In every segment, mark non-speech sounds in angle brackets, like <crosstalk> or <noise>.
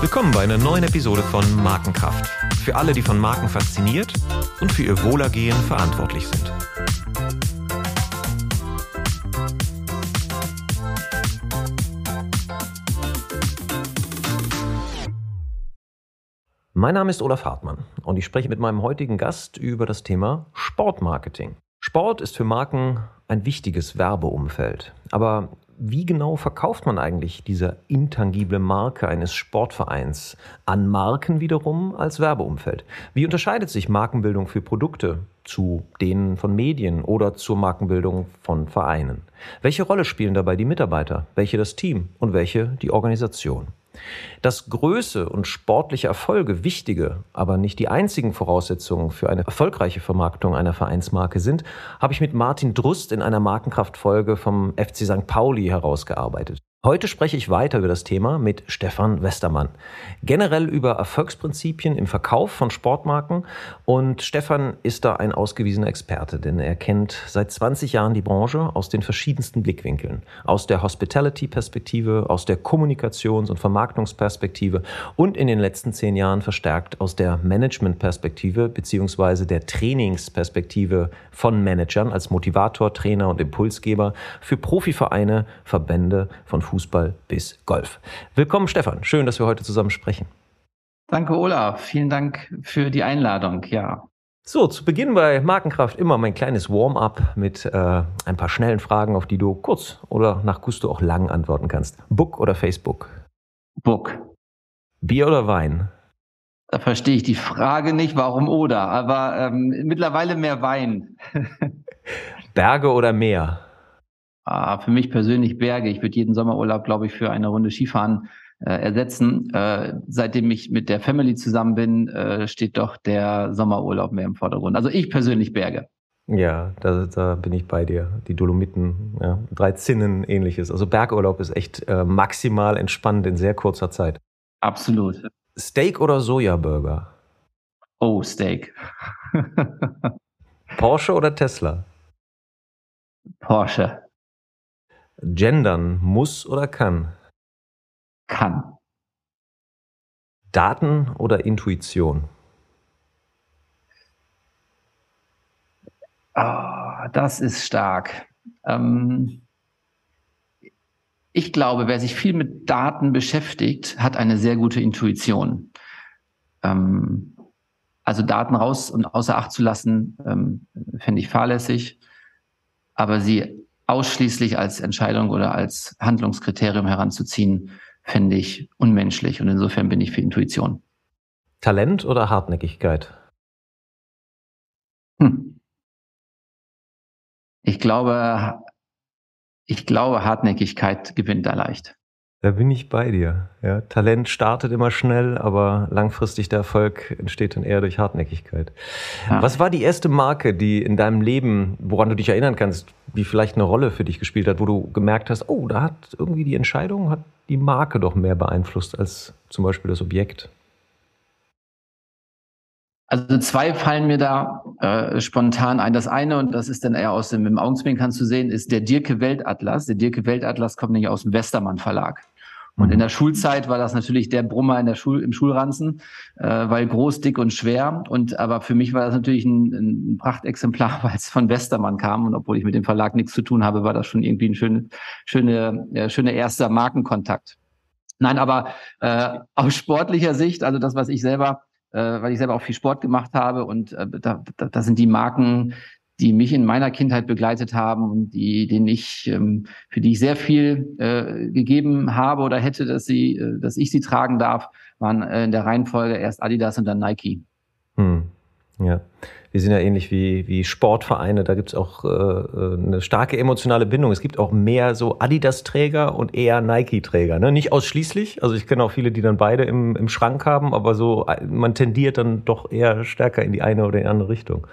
Willkommen bei einer neuen Episode von Markenkraft. Für alle, die von Marken fasziniert und für ihr Wohlergehen verantwortlich sind. Mein Name ist Olaf Hartmann und ich spreche mit meinem heutigen Gast über das Thema Sportmarketing. Sport ist für Marken ein wichtiges Werbeumfeld. Aber wie genau verkauft man eigentlich diese intangible Marke eines Sportvereins an Marken wiederum als Werbeumfeld? Wie unterscheidet sich Markenbildung für Produkte zu denen von Medien oder zur Markenbildung von Vereinen? Welche Rolle spielen dabei die Mitarbeiter, welche das Team und welche die Organisation? Dass Größe und sportliche Erfolge wichtige, aber nicht die einzigen Voraussetzungen für eine erfolgreiche Vermarktung einer Vereinsmarke sind, habe ich mit Martin Drust in einer Markenkraftfolge vom FC St. Pauli herausgearbeitet. Heute spreche ich weiter über das Thema mit Stefan Westermann. Generell über Erfolgsprinzipien im Verkauf von Sportmarken. Und Stefan ist da ein ausgewiesener Experte, denn er kennt seit 20 Jahren die Branche aus den verschiedensten Blickwinkeln. Aus der Hospitality-Perspektive, aus der Kommunikations- und Vermarktungsperspektive und in den letzten zehn Jahren verstärkt aus der Management-Perspektive beziehungsweise der Trainingsperspektive von Managern als Motivator, Trainer und Impulsgeber für Profivereine, Verbände von Fußball bis Golf. Willkommen, Stefan. Schön, dass wir heute zusammen sprechen. Danke, Olaf. Vielen Dank für die Einladung. Ja. So, zu Beginn bei Markenkraft immer mein kleines Warm-up mit äh, ein paar schnellen Fragen, auf die du kurz oder nach Gusto auch lang antworten kannst. Book oder Facebook? Book. Bier oder Wein? Da verstehe ich die Frage nicht, warum oder, aber ähm, mittlerweile mehr Wein. <laughs> Berge oder Meer? Ah, für mich persönlich Berge. Ich würde jeden Sommerurlaub, glaube ich, für eine Runde Skifahren äh, ersetzen. Äh, seitdem ich mit der Family zusammen bin, äh, steht doch der Sommerurlaub mehr im Vordergrund. Also ich persönlich Berge. Ja, da, da bin ich bei dir. Die Dolomiten, ja, drei Zinnen, ähnliches. Also Bergurlaub ist echt äh, maximal entspannt in sehr kurzer Zeit. Absolut. Steak oder Sojaburger? Oh, Steak. <laughs> Porsche oder Tesla? Porsche. Gendern muss oder kann? Kann. Daten oder Intuition? Oh, das ist stark. Ähm, ich glaube, wer sich viel mit Daten beschäftigt, hat eine sehr gute Intuition. Ähm, also Daten raus und außer Acht zu lassen, ähm, fände ich fahrlässig. Aber sie ausschließlich als Entscheidung oder als Handlungskriterium heranzuziehen, fände ich unmenschlich. Und insofern bin ich für Intuition. Talent oder Hartnäckigkeit? Hm. Ich glaube, ich glaube, Hartnäckigkeit gewinnt da leicht. Da bin ich bei dir. Ja, Talent startet immer schnell, aber langfristig der Erfolg entsteht dann eher durch Hartnäckigkeit. Ja. Was war die erste Marke, die in deinem Leben, woran du dich erinnern kannst, die vielleicht eine Rolle für dich gespielt hat, wo du gemerkt hast, oh, da hat irgendwie die Entscheidung, hat die Marke doch mehr beeinflusst als zum Beispiel das Objekt? Also zwei fallen mir da äh, spontan ein. Das eine, und das ist dann eher aus dem, im Augenzwinkern zu sehen, ist der Dirke Weltatlas. Der Dirke Weltatlas kommt nämlich aus dem Westermann Verlag. Und in mhm. der Schulzeit war das natürlich der Brummer in der Schul im Schulranzen, äh, weil groß, dick und schwer. Und aber für mich war das natürlich ein, ein Prachtexemplar, <laughs> weil es von Westermann kam. Und obwohl ich mit dem Verlag nichts zu tun habe, war das schon irgendwie ein schöne, schöne, äh, schöner erster Markenkontakt. Nein, aber äh, aus sportlicher Sicht, also das, was ich selber, äh, weil ich selber auch viel Sport gemacht habe und äh, da, da, da sind die Marken, die mich in meiner Kindheit begleitet haben und die, denen ich, ähm, für die ich sehr viel äh, gegeben habe oder hätte, dass sie, äh, dass ich sie tragen darf, waren äh, in der Reihenfolge erst Adidas und dann Nike. Hm. Ja, wir sind ja ähnlich wie, wie Sportvereine. Da gibt es auch äh, äh, eine starke emotionale Bindung. Es gibt auch mehr so Adidas-Träger und eher Nike-Träger. Ne? Nicht ausschließlich. Also ich kenne auch viele, die dann beide im, im Schrank haben, aber so man tendiert dann doch eher stärker in die eine oder in die andere Richtung.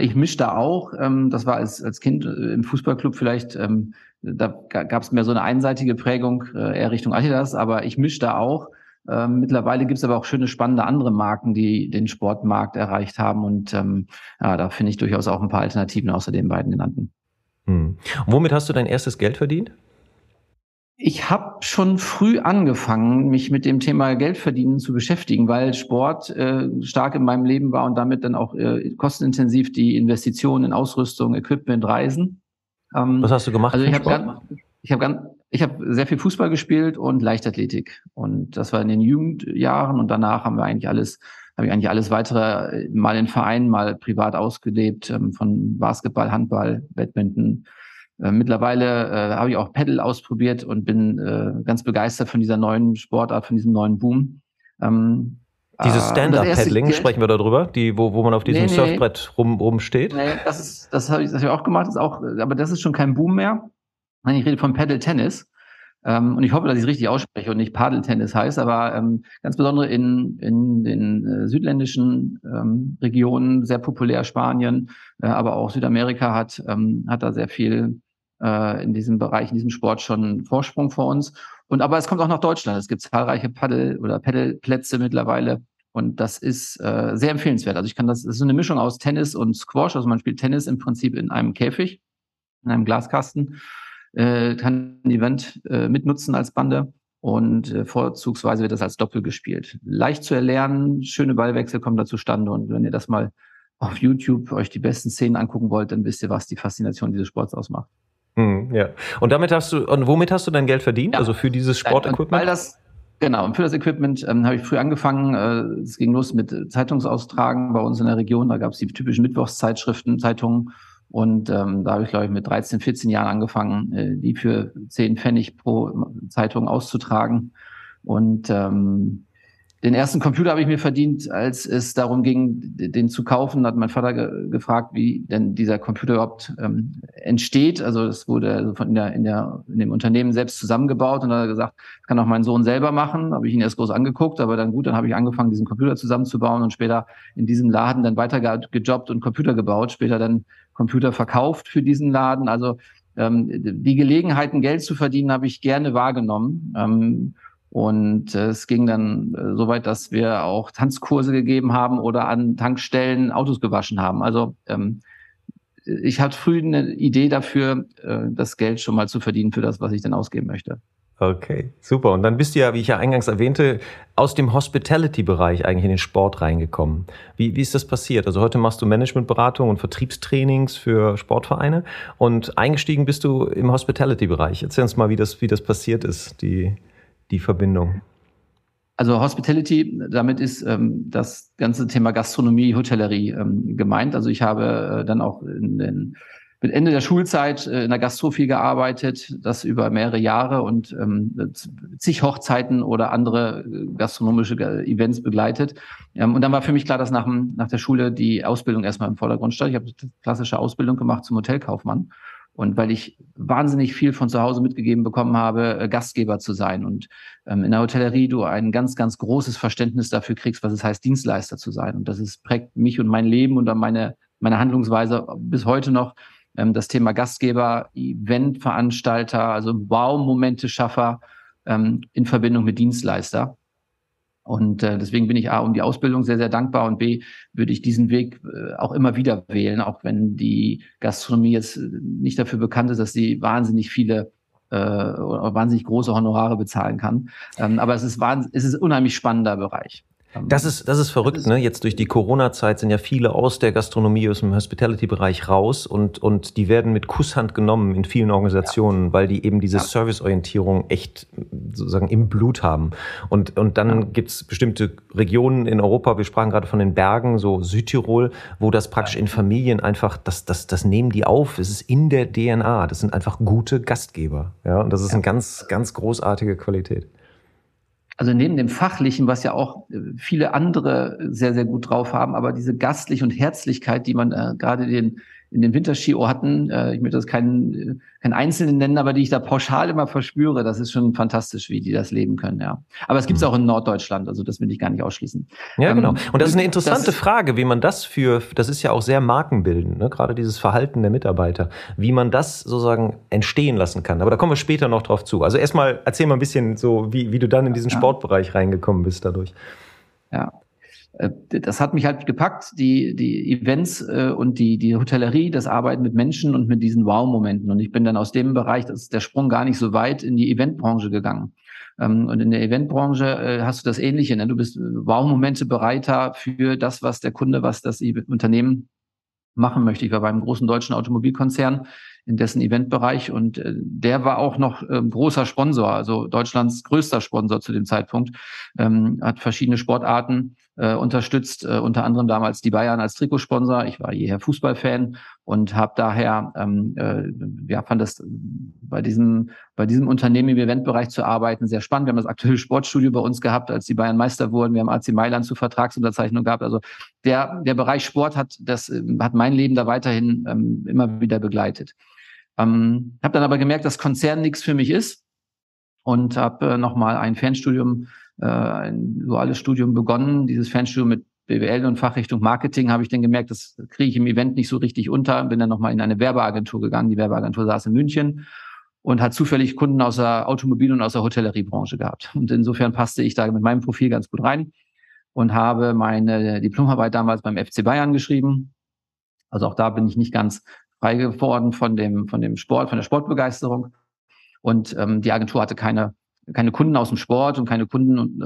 Ich mische da auch. Ähm, das war als, als Kind äh, im Fußballclub vielleicht, ähm, da gab es mehr so eine einseitige Prägung, äh, eher Richtung Adidas, aber ich mische da auch. Ähm, mittlerweile gibt es aber auch schöne, spannende andere Marken, die den Sportmarkt erreicht haben. Und ja, da finde ich durchaus auch ein paar Alternativen außer den beiden genannten. Hm. Womit hast du dein erstes Geld verdient? Ich habe schon früh angefangen, mich mit dem Thema Geldverdienen zu beschäftigen, weil Sport äh, stark in meinem Leben war und damit dann auch äh, kostenintensiv die Investitionen in Ausrüstung, Equipment, Reisen. Ähm, Was hast du gemacht? Also ich habe ich habe ganz, ich habe sehr viel Fußball gespielt und Leichtathletik und das war in den Jugendjahren und danach haben wir eigentlich alles, habe ich eigentlich alles weitere äh, mal in Vereinen, mal privat ausgelebt, ähm, von Basketball, Handball, Badminton, äh, mittlerweile äh, habe ich auch Pedal ausprobiert und bin äh, ganz begeistert von dieser neuen Sportart, von diesem neuen Boom. Ähm, Dieses äh, Stand-Up-Paddling, sprechen wir darüber, die, wo, wo man auf diesem nee, nee, Surfbrett rum, rumsteht? Nee, das, ist, das habe ich, das hab ich auch gemacht, das auch, aber das ist schon kein Boom mehr. Ich rede von Paddle-Tennis. Ähm, und ich hoffe, dass ich es richtig ausspreche und nicht Paddle-Tennis heißt, aber ähm, ganz besonders in, in den äh, südländischen ähm, Regionen sehr populär, Spanien, äh, aber auch Südamerika hat, ähm, hat da sehr viel äh, in diesem Bereich, in diesem Sport schon einen Vorsprung vor uns. Und aber es kommt auch nach Deutschland. Es gibt zahlreiche Paddel- oder Pedalplätze mittlerweile. Und das ist äh, sehr empfehlenswert. Also ich kann das, das ist eine Mischung aus Tennis und Squash. Also man spielt Tennis im Prinzip in einem Käfig, in einem Glaskasten, äh, kann ein Event äh, mitnutzen als Bande und äh, vorzugsweise wird das als Doppel gespielt. Leicht zu erlernen, schöne Ballwechsel kommen da zustande und wenn ihr das mal auf YouTube euch die besten Szenen angucken wollt, dann wisst ihr, was die Faszination dieses Sports ausmacht. Hm, ja. Und damit hast du, und womit hast du dein Geld verdient? Ja. Also für dieses Sportequipment? Weil das, genau, und für das Equipment ähm, habe ich früh angefangen. Äh, es ging los mit Zeitungsaustragen bei uns in der Region. Da gab es die typischen Mittwochszeitschriften, Zeitungen. Und ähm, da habe ich, glaube ich, mit 13, 14 Jahren angefangen, äh, die für 10 Pfennig pro Zeitung auszutragen. Und ähm, den ersten Computer habe ich mir verdient, als es darum ging, den zu kaufen. Hat mein Vater ge gefragt, wie denn dieser Computer überhaupt ähm, entsteht. Also es wurde also von in der, in der in dem Unternehmen selbst zusammengebaut und dann hat er gesagt, das kann auch mein Sohn selber machen. Habe ich ihn erst groß angeguckt, aber dann gut, dann habe ich angefangen, diesen Computer zusammenzubauen und später in diesem Laden dann weiter gejobbt und Computer gebaut. Später dann Computer verkauft für diesen Laden. Also ähm, die Gelegenheiten, Geld zu verdienen, habe ich gerne wahrgenommen. Ähm, und äh, es ging dann äh, so weit, dass wir auch Tanzkurse gegeben haben oder an Tankstellen Autos gewaschen haben. Also ähm, ich hatte früh eine Idee dafür, äh, das Geld schon mal zu verdienen für das, was ich dann ausgeben möchte. Okay, super. Und dann bist du ja, wie ich ja eingangs erwähnte, aus dem Hospitality-Bereich eigentlich in den Sport reingekommen. Wie, wie ist das passiert? Also heute machst du Managementberatung und Vertriebstrainings für Sportvereine und eingestiegen bist du im Hospitality-Bereich. Erzähl uns mal, wie das, wie das passiert ist, die, die Verbindung? Also Hospitality, damit ist ähm, das ganze Thema Gastronomie, Hotellerie ähm, gemeint. Also ich habe äh, dann auch in den, mit Ende der Schulzeit äh, in der Gastro viel gearbeitet, das über mehrere Jahre und ähm, zig Hochzeiten oder andere äh, gastronomische äh, Events begleitet. Ähm, und dann war für mich klar, dass nach, nach der Schule die Ausbildung erstmal im Vordergrund stand. Ich habe klassische Ausbildung gemacht zum Hotelkaufmann und weil ich wahnsinnig viel von zu Hause mitgegeben bekommen habe, äh, Gastgeber zu sein und ähm, in der Hotellerie du ein ganz, ganz großes Verständnis dafür kriegst, was es heißt, Dienstleister zu sein. Und das ist, prägt mich und mein Leben und meine, meine Handlungsweise bis heute noch. Ähm, das Thema Gastgeber, Eventveranstalter, also Baumomente-Schaffer ähm, in Verbindung mit Dienstleister. Und äh, deswegen bin ich A um die Ausbildung sehr, sehr dankbar und B würde ich diesen Weg äh, auch immer wieder wählen, auch wenn die Gastronomie jetzt äh, nicht dafür bekannt ist, dass sie wahnsinnig viele äh, wahnsinnig große Honorare bezahlen kann. Ähm, aber es ist, es ist ein unheimlich spannender Bereich. Das ist, das ist verrückt, das ist, ne? Jetzt durch die Corona-Zeit sind ja viele aus der Gastronomie, aus dem Hospitality-Bereich raus und, und die werden mit Kusshand genommen in vielen Organisationen, ja. weil die eben diese ja. Serviceorientierung echt sozusagen im Blut haben. Und, und dann ja. gibt's bestimmte Regionen in Europa, wir sprachen gerade von den Bergen, so Südtirol, wo das praktisch in Familien einfach, das, das, das nehmen die auf. Es ist in der DNA. Das sind einfach gute Gastgeber. Ja, und das ist eine ganz, ganz großartige Qualität also neben dem Fachlichen, was ja auch äh, viele andere sehr, sehr gut drauf haben, aber diese Gastlich und Herzlichkeit, die man äh, gerade den in den Winterski-Orten, äh, ich möchte das keinen, keinen Einzelnen nennen, aber die ich da pauschal immer verspüre, das ist schon fantastisch, wie die das leben können, ja. Aber es gibt es mhm. auch in Norddeutschland, also das will ich gar nicht ausschließen. Ja, genau. Ähm, Und das ist eine interessante ist, Frage, wie man das für, das ist ja auch sehr markenbildend, ne? gerade dieses Verhalten der Mitarbeiter, wie man das sozusagen entstehen lassen kann. Aber da kommen wir später noch drauf zu. Also erstmal erzähl mal ein bisschen so, wie, wie du dann in diesen ja. Sportbereich reingekommen bist dadurch. Ja, äh, das hat mich halt gepackt, die, die Events äh, und die, die Hotellerie, das Arbeiten mit Menschen und mit diesen Wow-Momenten. Und ich bin dann aus dem Bereich, das ist der Sprung gar nicht so weit, in die Eventbranche gegangen. Ähm, und in der Eventbranche äh, hast du das Ähnliche. Ne? Du bist Wow-Momente bereiter für das, was der Kunde, was das Unternehmen machen möchte. Ich war beim großen deutschen Automobilkonzern in dessen Eventbereich und äh, der war auch noch äh, großer Sponsor, also Deutschlands größter Sponsor zu dem Zeitpunkt, ähm, hat verschiedene Sportarten äh, unterstützt, äh, unter anderem damals die Bayern als Trikotsponsor. Ich war jeher Fußballfan und habe daher, ähm, äh, ja, fand das bei diesem, bei diesem Unternehmen im Eventbereich zu arbeiten sehr spannend. Wir haben das aktuelle Sportstudio bei uns gehabt, als die Bayern Meister wurden. Wir haben AC Mailand zu Vertragsunterzeichnung gehabt. Also der, der Bereich Sport hat, das äh, hat mein Leben da weiterhin ähm, immer wieder begleitet. Ähm, habe dann aber gemerkt, dass Konzern nichts für mich ist und habe äh, nochmal ein Fernstudium äh, ein duales Studium begonnen. Dieses Fernstudium mit BWL und Fachrichtung Marketing habe ich dann gemerkt, das kriege ich im Event nicht so richtig unter. Bin dann nochmal in eine Werbeagentur gegangen. Die Werbeagentur saß in München und hat zufällig Kunden aus der Automobil- und aus der Hotelleriebranche gehabt. Und insofern passte ich da mit meinem Profil ganz gut rein und habe meine Diplomarbeit damals beim FC Bayern geschrieben. Also auch da bin ich nicht ganz frei geworden von dem, von dem Sport, von der Sportbegeisterung. Und ähm, die Agentur hatte keine keine Kunden aus dem Sport und keine Kunden äh,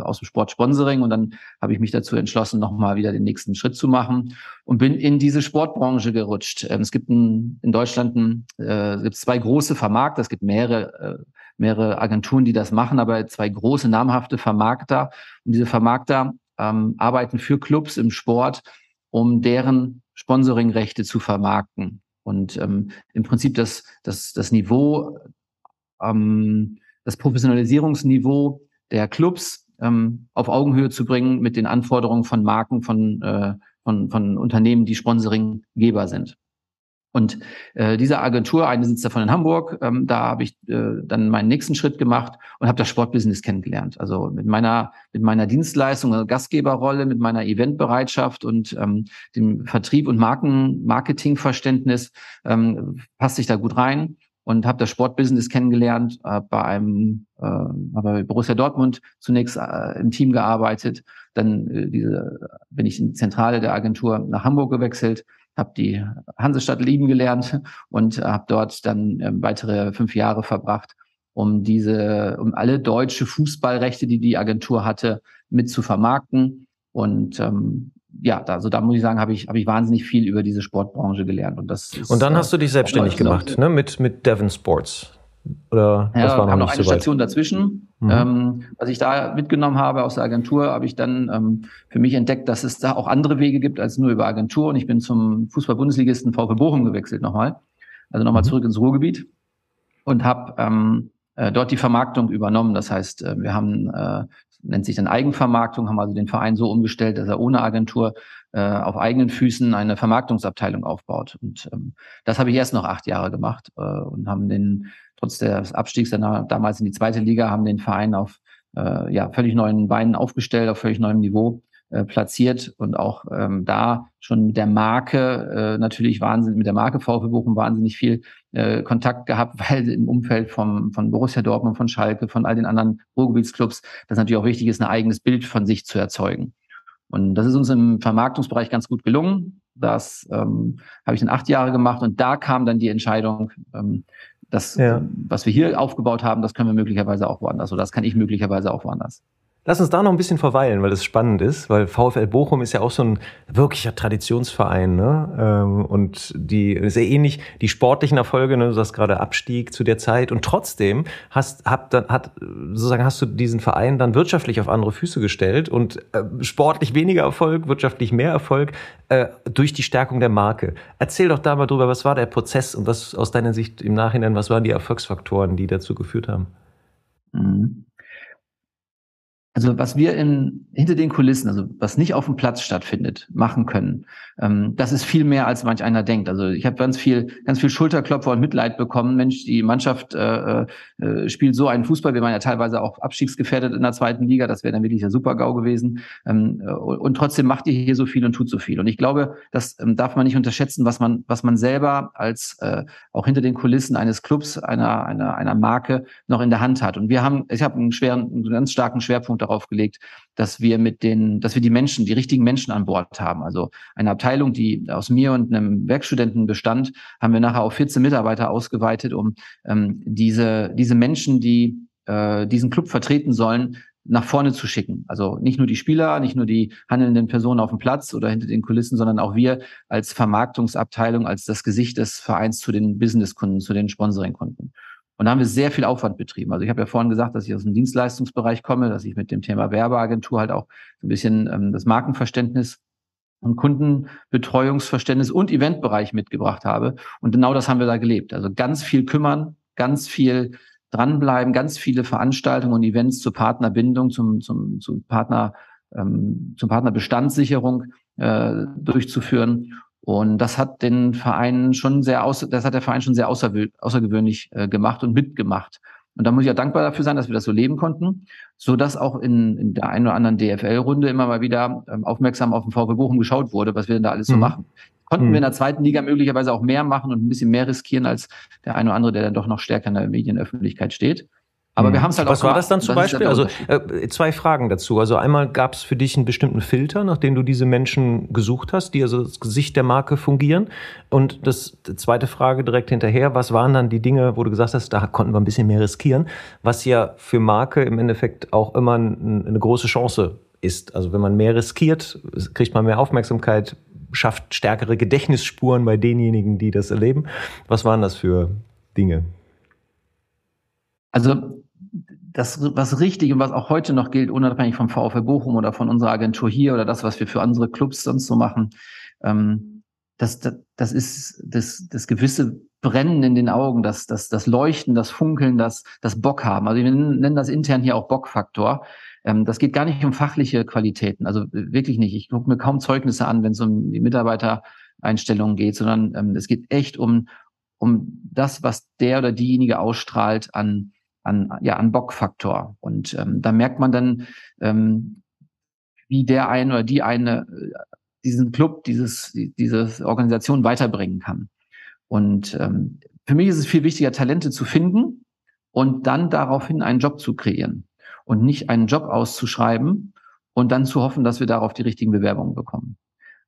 aus dem Sportsponsoring. Und dann habe ich mich dazu entschlossen, nochmal wieder den nächsten Schritt zu machen und bin in diese Sportbranche gerutscht. Ähm, es gibt ein, in Deutschland ein, äh, es zwei große Vermarkter, es gibt mehrere, äh, mehrere Agenturen, die das machen, aber zwei große namhafte Vermarkter. Und diese Vermarkter ähm, arbeiten für Clubs im Sport, um deren Sponsoringrechte zu vermarkten. Und ähm, im Prinzip das, das, das Niveau ähm, das Professionalisierungsniveau der Clubs ähm, auf Augenhöhe zu bringen mit den Anforderungen von Marken, von, äh, von, von Unternehmen, die Sponsoringgeber sind. Und äh, diese Agentur, eine sitzt davon in Hamburg, ähm, da habe ich äh, dann meinen nächsten Schritt gemacht und habe das Sportbusiness kennengelernt. Also mit meiner mit meiner Dienstleistung, also Gastgeberrolle, mit meiner Eventbereitschaft und ähm, dem Vertrieb und Marken Marketingverständnis ähm, passte ich da gut rein und habe das Sportbusiness kennengelernt, habe bei einem äh, bei Borussia Dortmund zunächst äh, im Team gearbeitet, dann äh, diese bin ich in die Zentrale der Agentur nach Hamburg gewechselt, habe die Hansestadt lieben gelernt und habe dort dann äh, weitere fünf Jahre verbracht, um diese um alle deutsche Fußballrechte, die die Agentur hatte, mit zu vermarkten. Und ähm, ja, da, also da muss ich sagen, habe ich, habe ich wahnsinnig viel über diese Sportbranche gelernt. Und, das ist, und dann hast du dich selbstständig gemacht, ne? Mit, mit Devon Sports. Oder ja, das war noch, noch eine so Station dazwischen. Mhm. Ähm, was ich da mitgenommen habe aus der Agentur, habe ich dann ähm, für mich entdeckt, dass es da auch andere Wege gibt als nur über Agentur. Und ich bin zum Fußball-Bundesligisten VfB Bochum gewechselt nochmal. Also nochmal mhm. zurück ins Ruhrgebiet und habe ähm, äh, dort die Vermarktung übernommen. Das heißt, äh, wir haben äh, nennt sich dann Eigenvermarktung, haben also den Verein so umgestellt, dass er ohne Agentur äh, auf eigenen Füßen eine Vermarktungsabteilung aufbaut. Und ähm, das habe ich erst noch acht Jahre gemacht äh, und haben den, trotz des Abstiegs dann damals in die zweite Liga, haben den Verein auf äh, ja, völlig neuen Beinen aufgestellt, auf völlig neuem Niveau äh, platziert und auch ähm, da schon mit der Marke äh, natürlich wahnsinnig, mit der Marke VfB Bochum wahnsinnig viel äh, Kontakt gehabt, <laughs> weil im Umfeld vom, von Borussia Dortmund, von Schalke, von all den anderen Ruhrgebietsclubs, das natürlich auch wichtig ist, ein eigenes Bild von sich zu erzeugen. Und das ist uns im Vermarktungsbereich ganz gut gelungen. Das ähm, habe ich dann acht Jahre gemacht und da kam dann die Entscheidung, ähm, das, ja. was wir hier aufgebaut haben, das können wir möglicherweise auch woanders oder das kann ich möglicherweise auch woanders. Lass uns da noch ein bisschen verweilen, weil das spannend ist, weil VfL Bochum ist ja auch so ein wirklicher Traditionsverein, ne? Ähm, und die sehr ähnlich die sportlichen Erfolge, ne? Du sagst gerade Abstieg zu der Zeit und trotzdem hast hab dann hat sozusagen hast du diesen Verein dann wirtschaftlich auf andere Füße gestellt und äh, sportlich weniger Erfolg, wirtschaftlich mehr Erfolg äh, durch die Stärkung der Marke. Erzähl doch da mal drüber, was war der Prozess und was aus deiner Sicht im Nachhinein, was waren die Erfolgsfaktoren, die dazu geführt haben? Mhm. Also was wir in, hinter den Kulissen, also was nicht auf dem Platz stattfindet, machen können, ähm, das ist viel mehr, als manch einer denkt. Also ich habe ganz viel, ganz viel Schulterklopfer und Mitleid bekommen. Mensch, die Mannschaft äh, äh, spielt so einen Fußball. Wir waren ja teilweise auch abstiegsgefährdet in der zweiten Liga. Das wäre dann wirklich der Super-GAU gewesen. Ähm, und trotzdem macht ihr hier so viel und tut so viel. Und ich glaube, das ähm, darf man nicht unterschätzen, was man, was man selber als äh, auch hinter den Kulissen eines Clubs, einer, einer, einer Marke noch in der Hand hat. Und wir haben, ich habe einen schweren, einen ganz starken Schwerpunkt Darauf gelegt, dass wir mit den, dass wir die Menschen, die richtigen Menschen an Bord haben. Also eine Abteilung, die aus mir und einem Werkstudenten bestand, haben wir nachher auf 14 Mitarbeiter ausgeweitet, um ähm, diese, diese Menschen, die äh, diesen Club vertreten sollen, nach vorne zu schicken. Also nicht nur die Spieler, nicht nur die handelnden Personen auf dem Platz oder hinter den Kulissen, sondern auch wir als Vermarktungsabteilung, als das Gesicht des Vereins zu den Businesskunden, zu den Sponsoringkunden. Und da haben wir sehr viel Aufwand betrieben. Also ich habe ja vorhin gesagt, dass ich aus dem Dienstleistungsbereich komme, dass ich mit dem Thema Werbeagentur halt auch so ein bisschen ähm, das Markenverständnis und Kundenbetreuungsverständnis und Eventbereich mitgebracht habe. Und genau das haben wir da gelebt. Also ganz viel kümmern, ganz viel dranbleiben, ganz viele Veranstaltungen und Events zur Partnerbindung, zum, zum, zum Partner, ähm, zur Partnerbestandssicherung äh, durchzuführen. Und das hat den Verein schon sehr aus, das hat der Verein schon sehr außergewöhnlich äh, gemacht und mitgemacht. Und da muss ich ja dankbar dafür sein, dass wir das so leben konnten, so dass auch in, in der einen oder anderen DFL-Runde immer mal wieder ähm, aufmerksam auf den VW Bochum geschaut wurde, was wir denn da alles so mhm. machen. Konnten mhm. wir in der zweiten Liga möglicherweise auch mehr machen und ein bisschen mehr riskieren als der eine oder andere, der dann doch noch stärker in der Medienöffentlichkeit steht. Aber mhm. wir haben es halt Was auch war das dann zum Beispiel? Also äh, zwei Fragen dazu. Also einmal gab es für dich einen bestimmten Filter, nach dem du diese Menschen gesucht hast, die also das Gesicht der Marke fungieren. Und das die zweite Frage direkt hinterher, was waren dann die Dinge, wo du gesagt hast, da konnten wir ein bisschen mehr riskieren, was ja für Marke im Endeffekt auch immer ein, eine große Chance ist. Also wenn man mehr riskiert, kriegt man mehr Aufmerksamkeit, schafft stärkere Gedächtnisspuren bei denjenigen, die das erleben. Was waren das für Dinge? Also das, was richtig und was auch heute noch gilt, unabhängig vom VfL Bochum oder von unserer Agentur hier oder das, was wir für andere Clubs sonst so machen, ähm, das, das, das ist das, das gewisse Brennen in den Augen, das, das, das Leuchten, das Funkeln, das, das Bock haben. Also wir nennen das intern hier auch Bockfaktor. Ähm, das geht gar nicht um fachliche Qualitäten, also wirklich nicht. Ich gucke mir kaum Zeugnisse an, wenn es um die Mitarbeitereinstellungen geht, sondern ähm, es geht echt um, um das, was der oder diejenige ausstrahlt an, an, ja, an Bockfaktor. Und ähm, da merkt man dann, ähm, wie der eine oder die eine äh, diesen Club, dieses, diese Organisation weiterbringen kann. Und ähm, für mich ist es viel wichtiger, Talente zu finden und dann daraufhin einen Job zu kreieren und nicht einen Job auszuschreiben und dann zu hoffen, dass wir darauf die richtigen Bewerbungen bekommen.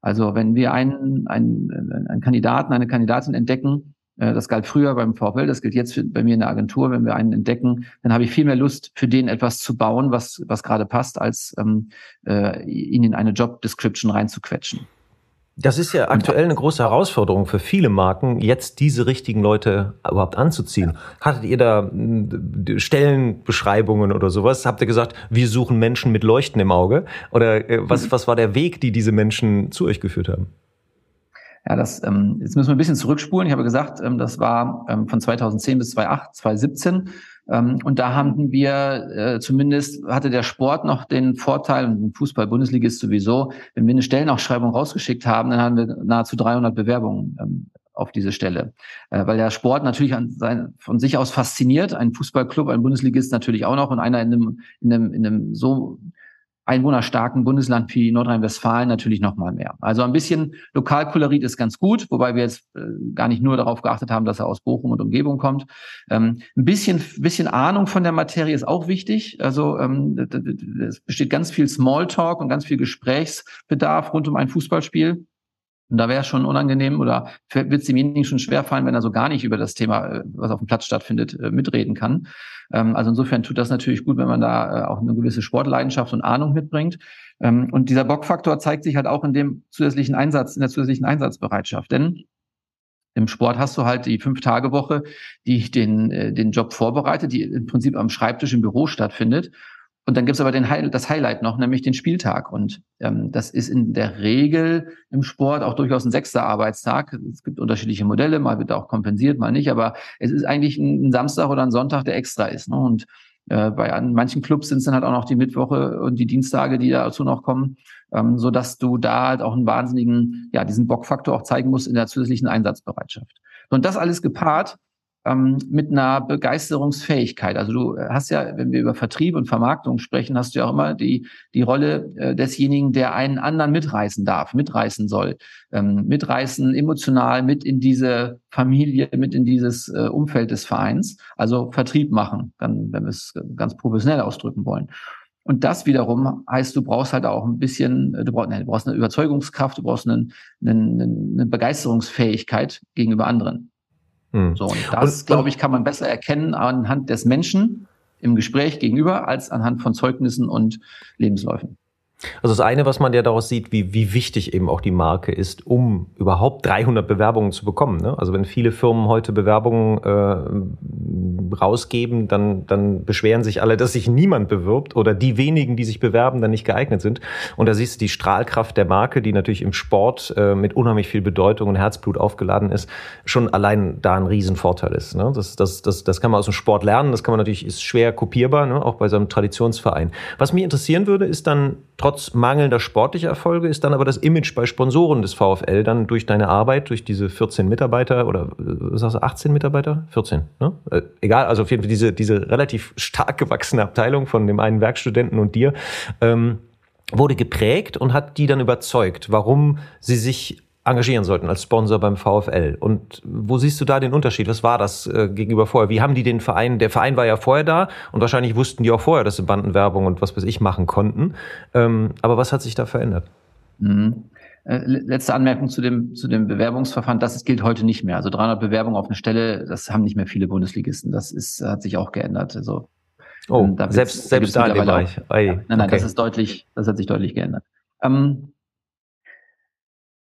Also wenn wir einen, einen, einen Kandidaten, eine Kandidatin entdecken, äh, das galt früher beim VfL, das gilt jetzt bei mir in der Agentur, wenn wir einen entdecken, dann habe ich viel mehr Lust, für den etwas zu bauen, was, was gerade passt, als ähm, äh, ihn in eine Job Description reinzuquetschen. Das ist ja aktuell eine große Herausforderung für viele Marken, jetzt diese richtigen Leute überhaupt anzuziehen. Hattet ihr da hm, Stellenbeschreibungen oder sowas? Habt ihr gesagt, wir suchen Menschen mit Leuchten im Auge? Oder äh, was, was war der Weg, die diese Menschen zu euch geführt haben? Ja, das, ähm, jetzt müssen wir ein bisschen zurückspulen. Ich habe gesagt, ähm, das war ähm, von 2010 bis 2008, 2017. Ähm, und da haben wir äh, zumindest hatte der Sport noch den Vorteil und Fußball-Bundesliga ist sowieso, wenn wir eine Stellenausschreibung rausgeschickt haben, dann haben wir nahezu 300 Bewerbungen ähm, auf diese Stelle, äh, weil der Sport natürlich an sein, von sich aus fasziniert. Ein Fußballclub, ein Bundesligist natürlich auch noch und einer in einem, in einem, in einem so einwohnerstarken Bundesland wie Nordrhein-Westfalen natürlich noch mal mehr. Also ein bisschen Lokalkolorit ist ganz gut, wobei wir jetzt äh, gar nicht nur darauf geachtet haben, dass er aus Bochum und Umgebung kommt. Ähm, ein bisschen, bisschen Ahnung von der Materie ist auch wichtig. Also ähm, es besteht ganz viel Smalltalk und ganz viel Gesprächsbedarf rund um ein Fußballspiel. Und da wäre es schon unangenehm oder wird es demjenigen schon schwerfallen, wenn er so gar nicht über das Thema, äh, was auf dem Platz stattfindet, äh, mitreden kann. Ähm, also insofern tut das natürlich gut, wenn man da äh, auch eine gewisse Sportleidenschaft und Ahnung mitbringt. Ähm, und dieser Bockfaktor zeigt sich halt auch in dem zusätzlichen Einsatz, in der zusätzlichen Einsatzbereitschaft. Denn im Sport hast du halt die Fünf-Tage-Woche, die den, den Job vorbereitet, die im Prinzip am Schreibtisch im Büro stattfindet. Und dann gibt's aber den High das Highlight noch, nämlich den Spieltag. Und ähm, das ist in der Regel im Sport auch durchaus ein sechster Arbeitstag. Es gibt unterschiedliche Modelle, mal wird auch kompensiert, mal nicht. Aber es ist eigentlich ein, Samstag oder ein Sonntag, der extra ist. Ne? Und äh, bei an manchen Clubs sind es dann halt auch noch die Mittwoche und die Dienstage, die dazu noch kommen, ähm, so dass du da halt auch einen wahnsinnigen, ja, diesen Bockfaktor auch zeigen musst in der zusätzlichen Einsatzbereitschaft. Und das alles gepaart ähm, mit einer Begeisterungsfähigkeit. Also du hast ja, wenn wir über Vertrieb und Vermarktung sprechen, hast du ja auch immer die, die Rolle äh, desjenigen, der einen anderen mitreißen darf, mitreißen soll, ähm, mitreißen emotional mit in diese Familie, mit in dieses äh, Umfeld des Vereins. Also Vertrieb machen, dann, wenn wir es ganz professionell ausdrücken wollen. Und das wiederum heißt, du brauchst halt auch ein bisschen, du brauchst, nein, du brauchst eine Überzeugungskraft, du brauchst eine, eine, eine Begeisterungsfähigkeit gegenüber anderen. Hm. So, und das, glaube ich, kann man besser erkennen anhand des Menschen im Gespräch gegenüber als anhand von Zeugnissen und Lebensläufen. Also das eine, was man ja daraus sieht, wie, wie wichtig eben auch die Marke ist, um überhaupt 300 Bewerbungen zu bekommen. Ne? Also wenn viele Firmen heute Bewerbungen äh, rausgeben, dann, dann beschweren sich alle, dass sich niemand bewirbt oder die wenigen, die sich bewerben, dann nicht geeignet sind. Und da siehst du die Strahlkraft der Marke, die natürlich im Sport äh, mit unheimlich viel Bedeutung und Herzblut aufgeladen ist, schon allein da ein Riesenvorteil ist. Ne? Das, das, das, das kann man aus dem Sport lernen, das kann man natürlich, ist schwer kopierbar, ne? auch bei so einem Traditionsverein. Was mich interessieren würde, ist dann Trotz mangelnder sportlicher Erfolge ist dann aber das Image bei Sponsoren des VfL dann durch deine Arbeit, durch diese 14 Mitarbeiter oder was sagst du, 18 Mitarbeiter? 14, ne? Äh, egal, also auf jeden Fall diese, diese relativ stark gewachsene Abteilung von dem einen Werkstudenten und dir, ähm, wurde geprägt und hat die dann überzeugt, warum sie sich engagieren sollten als Sponsor beim VfL. Und wo siehst du da den Unterschied? Was war das äh, gegenüber vorher? Wie haben die den Verein, der Verein war ja vorher da und wahrscheinlich wussten die auch vorher, dass sie Bandenwerbung und was weiß ich machen konnten. Ähm, aber was hat sich da verändert? Mhm. Äh, letzte Anmerkung zu dem, zu dem Bewerbungsverfahren. Das gilt heute nicht mehr. Also 300 Bewerbungen auf eine Stelle, das haben nicht mehr viele Bundesligisten. Das ist, hat sich auch geändert. Also, oh, ähm, da selbst, selbst da in dem Bereich. Ei, nein, nein, okay. das ist deutlich, das hat sich deutlich geändert. Ähm,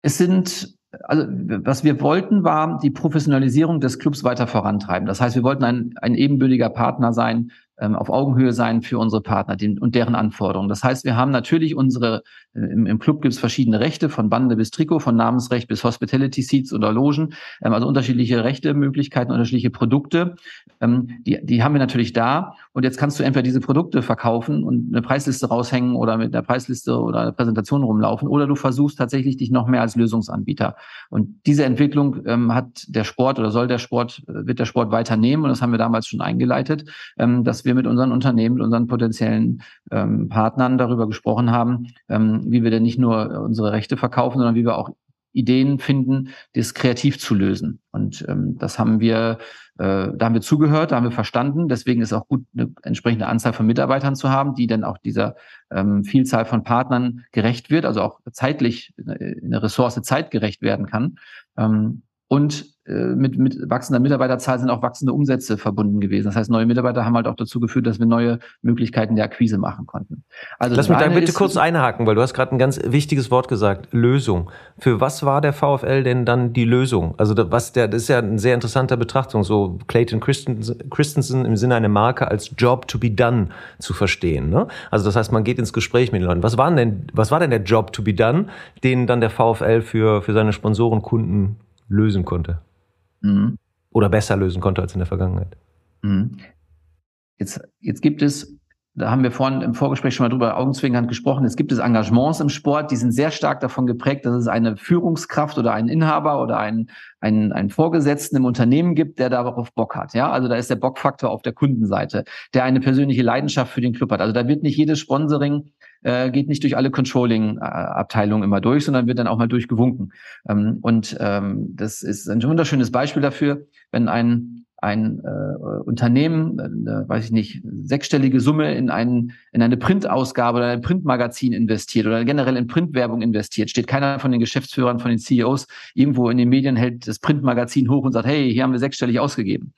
es sind, also was wir wollten, war die Professionalisierung des Clubs weiter vorantreiben. Das heißt, wir wollten ein, ein ebenbürtiger Partner sein, auf Augenhöhe sein für unsere Partner und deren Anforderungen. Das heißt, wir haben natürlich unsere, äh, im, Club gibt es verschiedene Rechte, von Bande bis Trikot, von Namensrecht bis Hospitality Seats oder Logen, ähm, also unterschiedliche Rechte, unterschiedliche Produkte. Ähm, die, die haben wir natürlich da. Und jetzt kannst du entweder diese Produkte verkaufen und eine Preisliste raushängen oder mit einer Preisliste oder einer Präsentation rumlaufen, oder du versuchst tatsächlich dich noch mehr als Lösungsanbieter. Und diese Entwicklung ähm, hat der Sport oder soll der Sport, äh, wird der Sport weiternehmen. Und das haben wir damals schon eingeleitet, ähm, dass wir mit unseren Unternehmen, mit unseren potenziellen ähm, Partnern darüber gesprochen haben, ähm, wie wir denn nicht nur unsere Rechte verkaufen, sondern wie wir auch Ideen finden, das kreativ zu lösen. Und ähm, das haben wir, äh, da haben wir zugehört, da haben wir verstanden. Deswegen ist auch gut, eine entsprechende Anzahl von Mitarbeitern zu haben, die dann auch dieser ähm, Vielzahl von Partnern gerecht wird, also auch zeitlich in der Ressource zeitgerecht werden kann. Ähm, und äh, mit, mit wachsender Mitarbeiterzahl sind auch wachsende Umsätze verbunden gewesen. Das heißt, neue Mitarbeiter haben halt auch dazu geführt, dass wir neue Möglichkeiten der Akquise machen konnten. Also Lass mich da bitte kurz einhaken, weil du hast gerade ein ganz wichtiges Wort gesagt, Lösung. Für was war der VfL denn dann die Lösung? Also was der, das ist ja ein sehr interessanter Betrachtung, so Clayton Christensen im Sinne einer Marke als Job to be done zu verstehen. Ne? Also das heißt, man geht ins Gespräch mit den Leuten. Was war denn, was war denn der Job to be done, den dann der VfL für, für seine Sponsoren, Kunden lösen konnte. Mhm. Oder besser lösen konnte als in der Vergangenheit. Mhm. Jetzt, jetzt gibt es, da haben wir vorhin im Vorgespräch schon mal drüber augenzwinkernd gesprochen, es gibt es Engagements im Sport, die sind sehr stark davon geprägt, dass es eine Führungskraft oder einen Inhaber oder einen, einen, einen Vorgesetzten im Unternehmen gibt, der darauf Bock hat. Ja, also da ist der Bockfaktor auf der Kundenseite, der eine persönliche Leidenschaft für den Club hat. Also da wird nicht jedes Sponsoring äh, geht nicht durch alle Controlling-Abteilungen immer durch, sondern wird dann auch mal durchgewunken. Ähm, und ähm, das ist ein wunderschönes Beispiel dafür, wenn ein ein äh, Unternehmen, äh, weiß ich nicht, sechsstellige Summe in, ein, in eine Printausgabe oder ein Printmagazin investiert oder generell in Printwerbung investiert, steht keiner von den Geschäftsführern, von den CEOs irgendwo in den Medien, hält das Printmagazin hoch und sagt, hey, hier haben wir sechsstellig ausgegeben.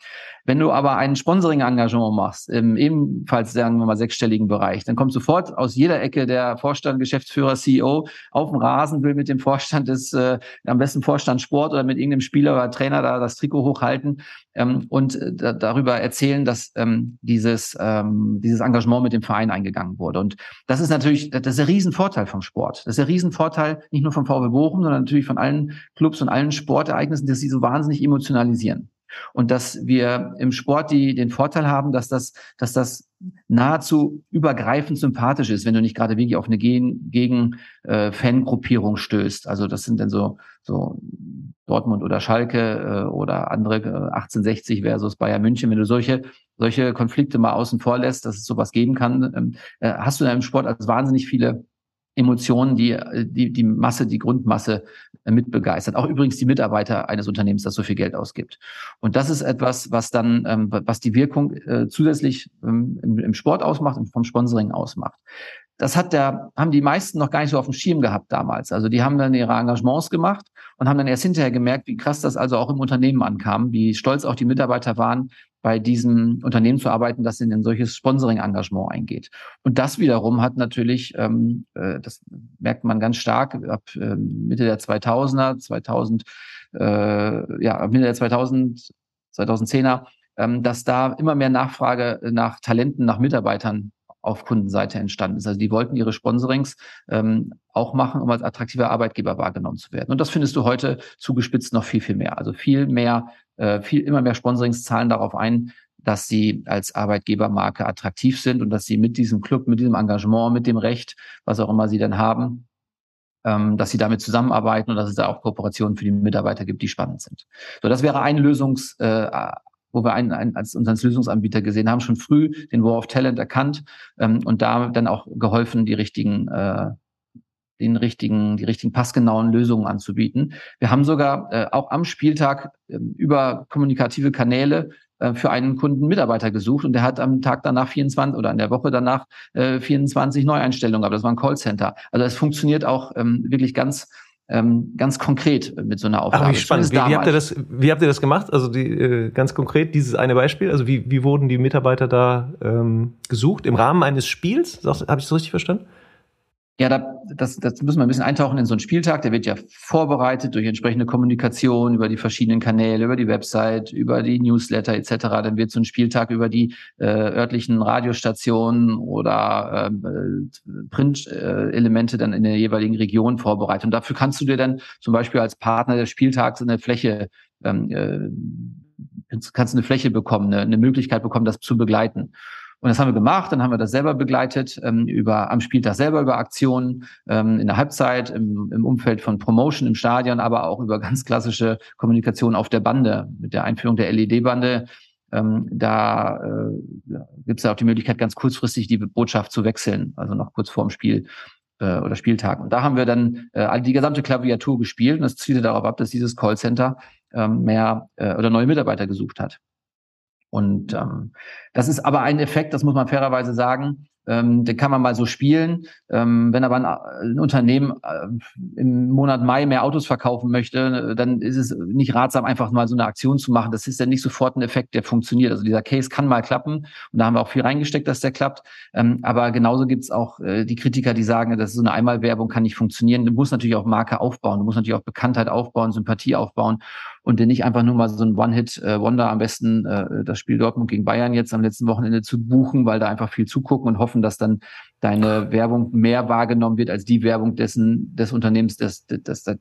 Wenn du aber ein Sponsoring-Engagement machst, im ebenfalls, sagen wir mal, sechsstelligen Bereich, dann kommt sofort aus jeder Ecke der Vorstand, Geschäftsführer, CEO auf dem Rasen, will mit dem Vorstand des, äh, am besten Vorstand Sport oder mit irgendeinem Spieler oder Trainer da das Trikot hochhalten ähm, und äh, darüber erzählen, dass ähm, dieses, ähm, dieses Engagement mit dem Verein eingegangen wurde. Und das ist natürlich, das ist ein Riesenvorteil vom Sport. Das ist ein Riesenvorteil nicht nur vom VW Bochum, sondern natürlich von allen Clubs und allen Sportereignissen, dass sie so wahnsinnig emotionalisieren. Und dass wir im Sport die, den Vorteil haben, dass das, dass das nahezu übergreifend sympathisch ist, wenn du nicht gerade wirklich auf eine gegen, gegen äh, Fangruppierung stößt. Also das sind dann so, so Dortmund oder Schalke äh, oder andere äh, 1860 versus Bayern München. Wenn du solche, solche Konflikte mal außen vor lässt, dass es sowas geben kann, ähm, äh, hast du in einem Sport als wahnsinnig viele Emotionen, die, die die Masse, die Grundmasse äh, mitbegeistert. Auch übrigens die Mitarbeiter eines Unternehmens, das so viel Geld ausgibt. Und das ist etwas, was dann, ähm, was die Wirkung äh, zusätzlich ähm, im, im Sport ausmacht und vom Sponsoring ausmacht das hat der, haben die meisten noch gar nicht so auf dem Schirm gehabt damals. Also die haben dann ihre Engagements gemacht und haben dann erst hinterher gemerkt, wie krass das also auch im Unternehmen ankam, wie stolz auch die Mitarbeiter waren, bei diesem Unternehmen zu arbeiten, das in ein solches Sponsoring-Engagement eingeht. Und das wiederum hat natürlich, ähm, äh, das merkt man ganz stark ab äh, Mitte der 2000er, 2000, äh, ja, Mitte der 2000, 2010er, ähm, dass da immer mehr Nachfrage nach Talenten, nach Mitarbeitern auf Kundenseite entstanden ist. Also die wollten ihre Sponsorings ähm, auch machen, um als attraktiver Arbeitgeber wahrgenommen zu werden. Und das findest du heute zugespitzt noch viel, viel mehr. Also viel mehr, äh, viel immer mehr Sponsorings zahlen darauf ein, dass sie als Arbeitgebermarke attraktiv sind und dass sie mit diesem Club, mit diesem Engagement, mit dem Recht, was auch immer sie dann haben, ähm, dass sie damit zusammenarbeiten und dass es da auch Kooperationen für die Mitarbeiter gibt, die spannend sind. So, das wäre ein Lösungs, äh, wo wir einen, einen als unseren Lösungsanbieter gesehen haben, schon früh den War of Talent erkannt ähm, und da dann auch geholfen, die richtigen äh, den richtigen, die richtigen passgenauen Lösungen anzubieten. Wir haben sogar äh, auch am Spieltag äh, über kommunikative Kanäle äh, für einen Kunden Mitarbeiter gesucht und der hat am Tag danach 24 oder an der Woche danach äh, 24 Neueinstellungen, aber das war ein Callcenter. Also es funktioniert auch ähm, wirklich ganz ähm, ganz konkret mit so einer Aufgabe. Ach, wie spannend. Wie, wie, habt ihr das, wie habt ihr das gemacht? Also die, äh, ganz konkret dieses eine Beispiel. Also wie, wie wurden die Mitarbeiter da ähm, gesucht? Im Rahmen eines Spiels? Habe ich das richtig verstanden? Ja, da, das, das müssen wir ein bisschen eintauchen in so einen Spieltag. Der wird ja vorbereitet durch entsprechende Kommunikation über die verschiedenen Kanäle, über die Website, über die Newsletter etc. Dann wird so ein Spieltag über die äh, örtlichen Radiostationen oder ähm, äh, Print-Elemente dann in der jeweiligen Region vorbereitet. Und dafür kannst du dir dann zum Beispiel als Partner des Spieltags eine Fläche ähm, äh, kannst eine Fläche bekommen, eine, eine Möglichkeit bekommen, das zu begleiten. Und das haben wir gemacht, dann haben wir das selber begleitet, ähm, über, am Spieltag selber über Aktionen, ähm, in der Halbzeit, im, im Umfeld von Promotion im Stadion, aber auch über ganz klassische Kommunikation auf der Bande, mit der Einführung der LED-Bande. Ähm, da äh, gibt es ja auch die Möglichkeit, ganz kurzfristig die Botschaft zu wechseln, also noch kurz vorm Spiel äh, oder Spieltag. Und da haben wir dann äh, die gesamte Klaviatur gespielt und das zielte darauf ab, dass dieses Callcenter ähm, mehr äh, oder neue Mitarbeiter gesucht hat. Und ähm, das ist aber ein Effekt, das muss man fairerweise sagen, ähm, den kann man mal so spielen. Ähm, wenn aber ein, ein Unternehmen äh, im Monat Mai mehr Autos verkaufen möchte, dann ist es nicht ratsam, einfach mal so eine Aktion zu machen. Das ist dann nicht sofort ein Effekt, der funktioniert. Also dieser Case kann mal klappen und da haben wir auch viel reingesteckt, dass der klappt. Ähm, aber genauso gibt's auch äh, die Kritiker, die sagen, das ist so eine Einmalwerbung, kann nicht funktionieren. Du musst natürlich auch Marke aufbauen, du musst natürlich auch Bekanntheit aufbauen, Sympathie aufbauen und nicht einfach nur mal so ein One-Hit-Wonder äh, am besten äh, das Spiel Dortmund gegen Bayern jetzt am letzten Wochenende zu buchen, weil da einfach viel zugucken und hoffen, dass dann deine Werbung mehr wahrgenommen wird als die Werbung dessen des Unternehmens, das, das, das, das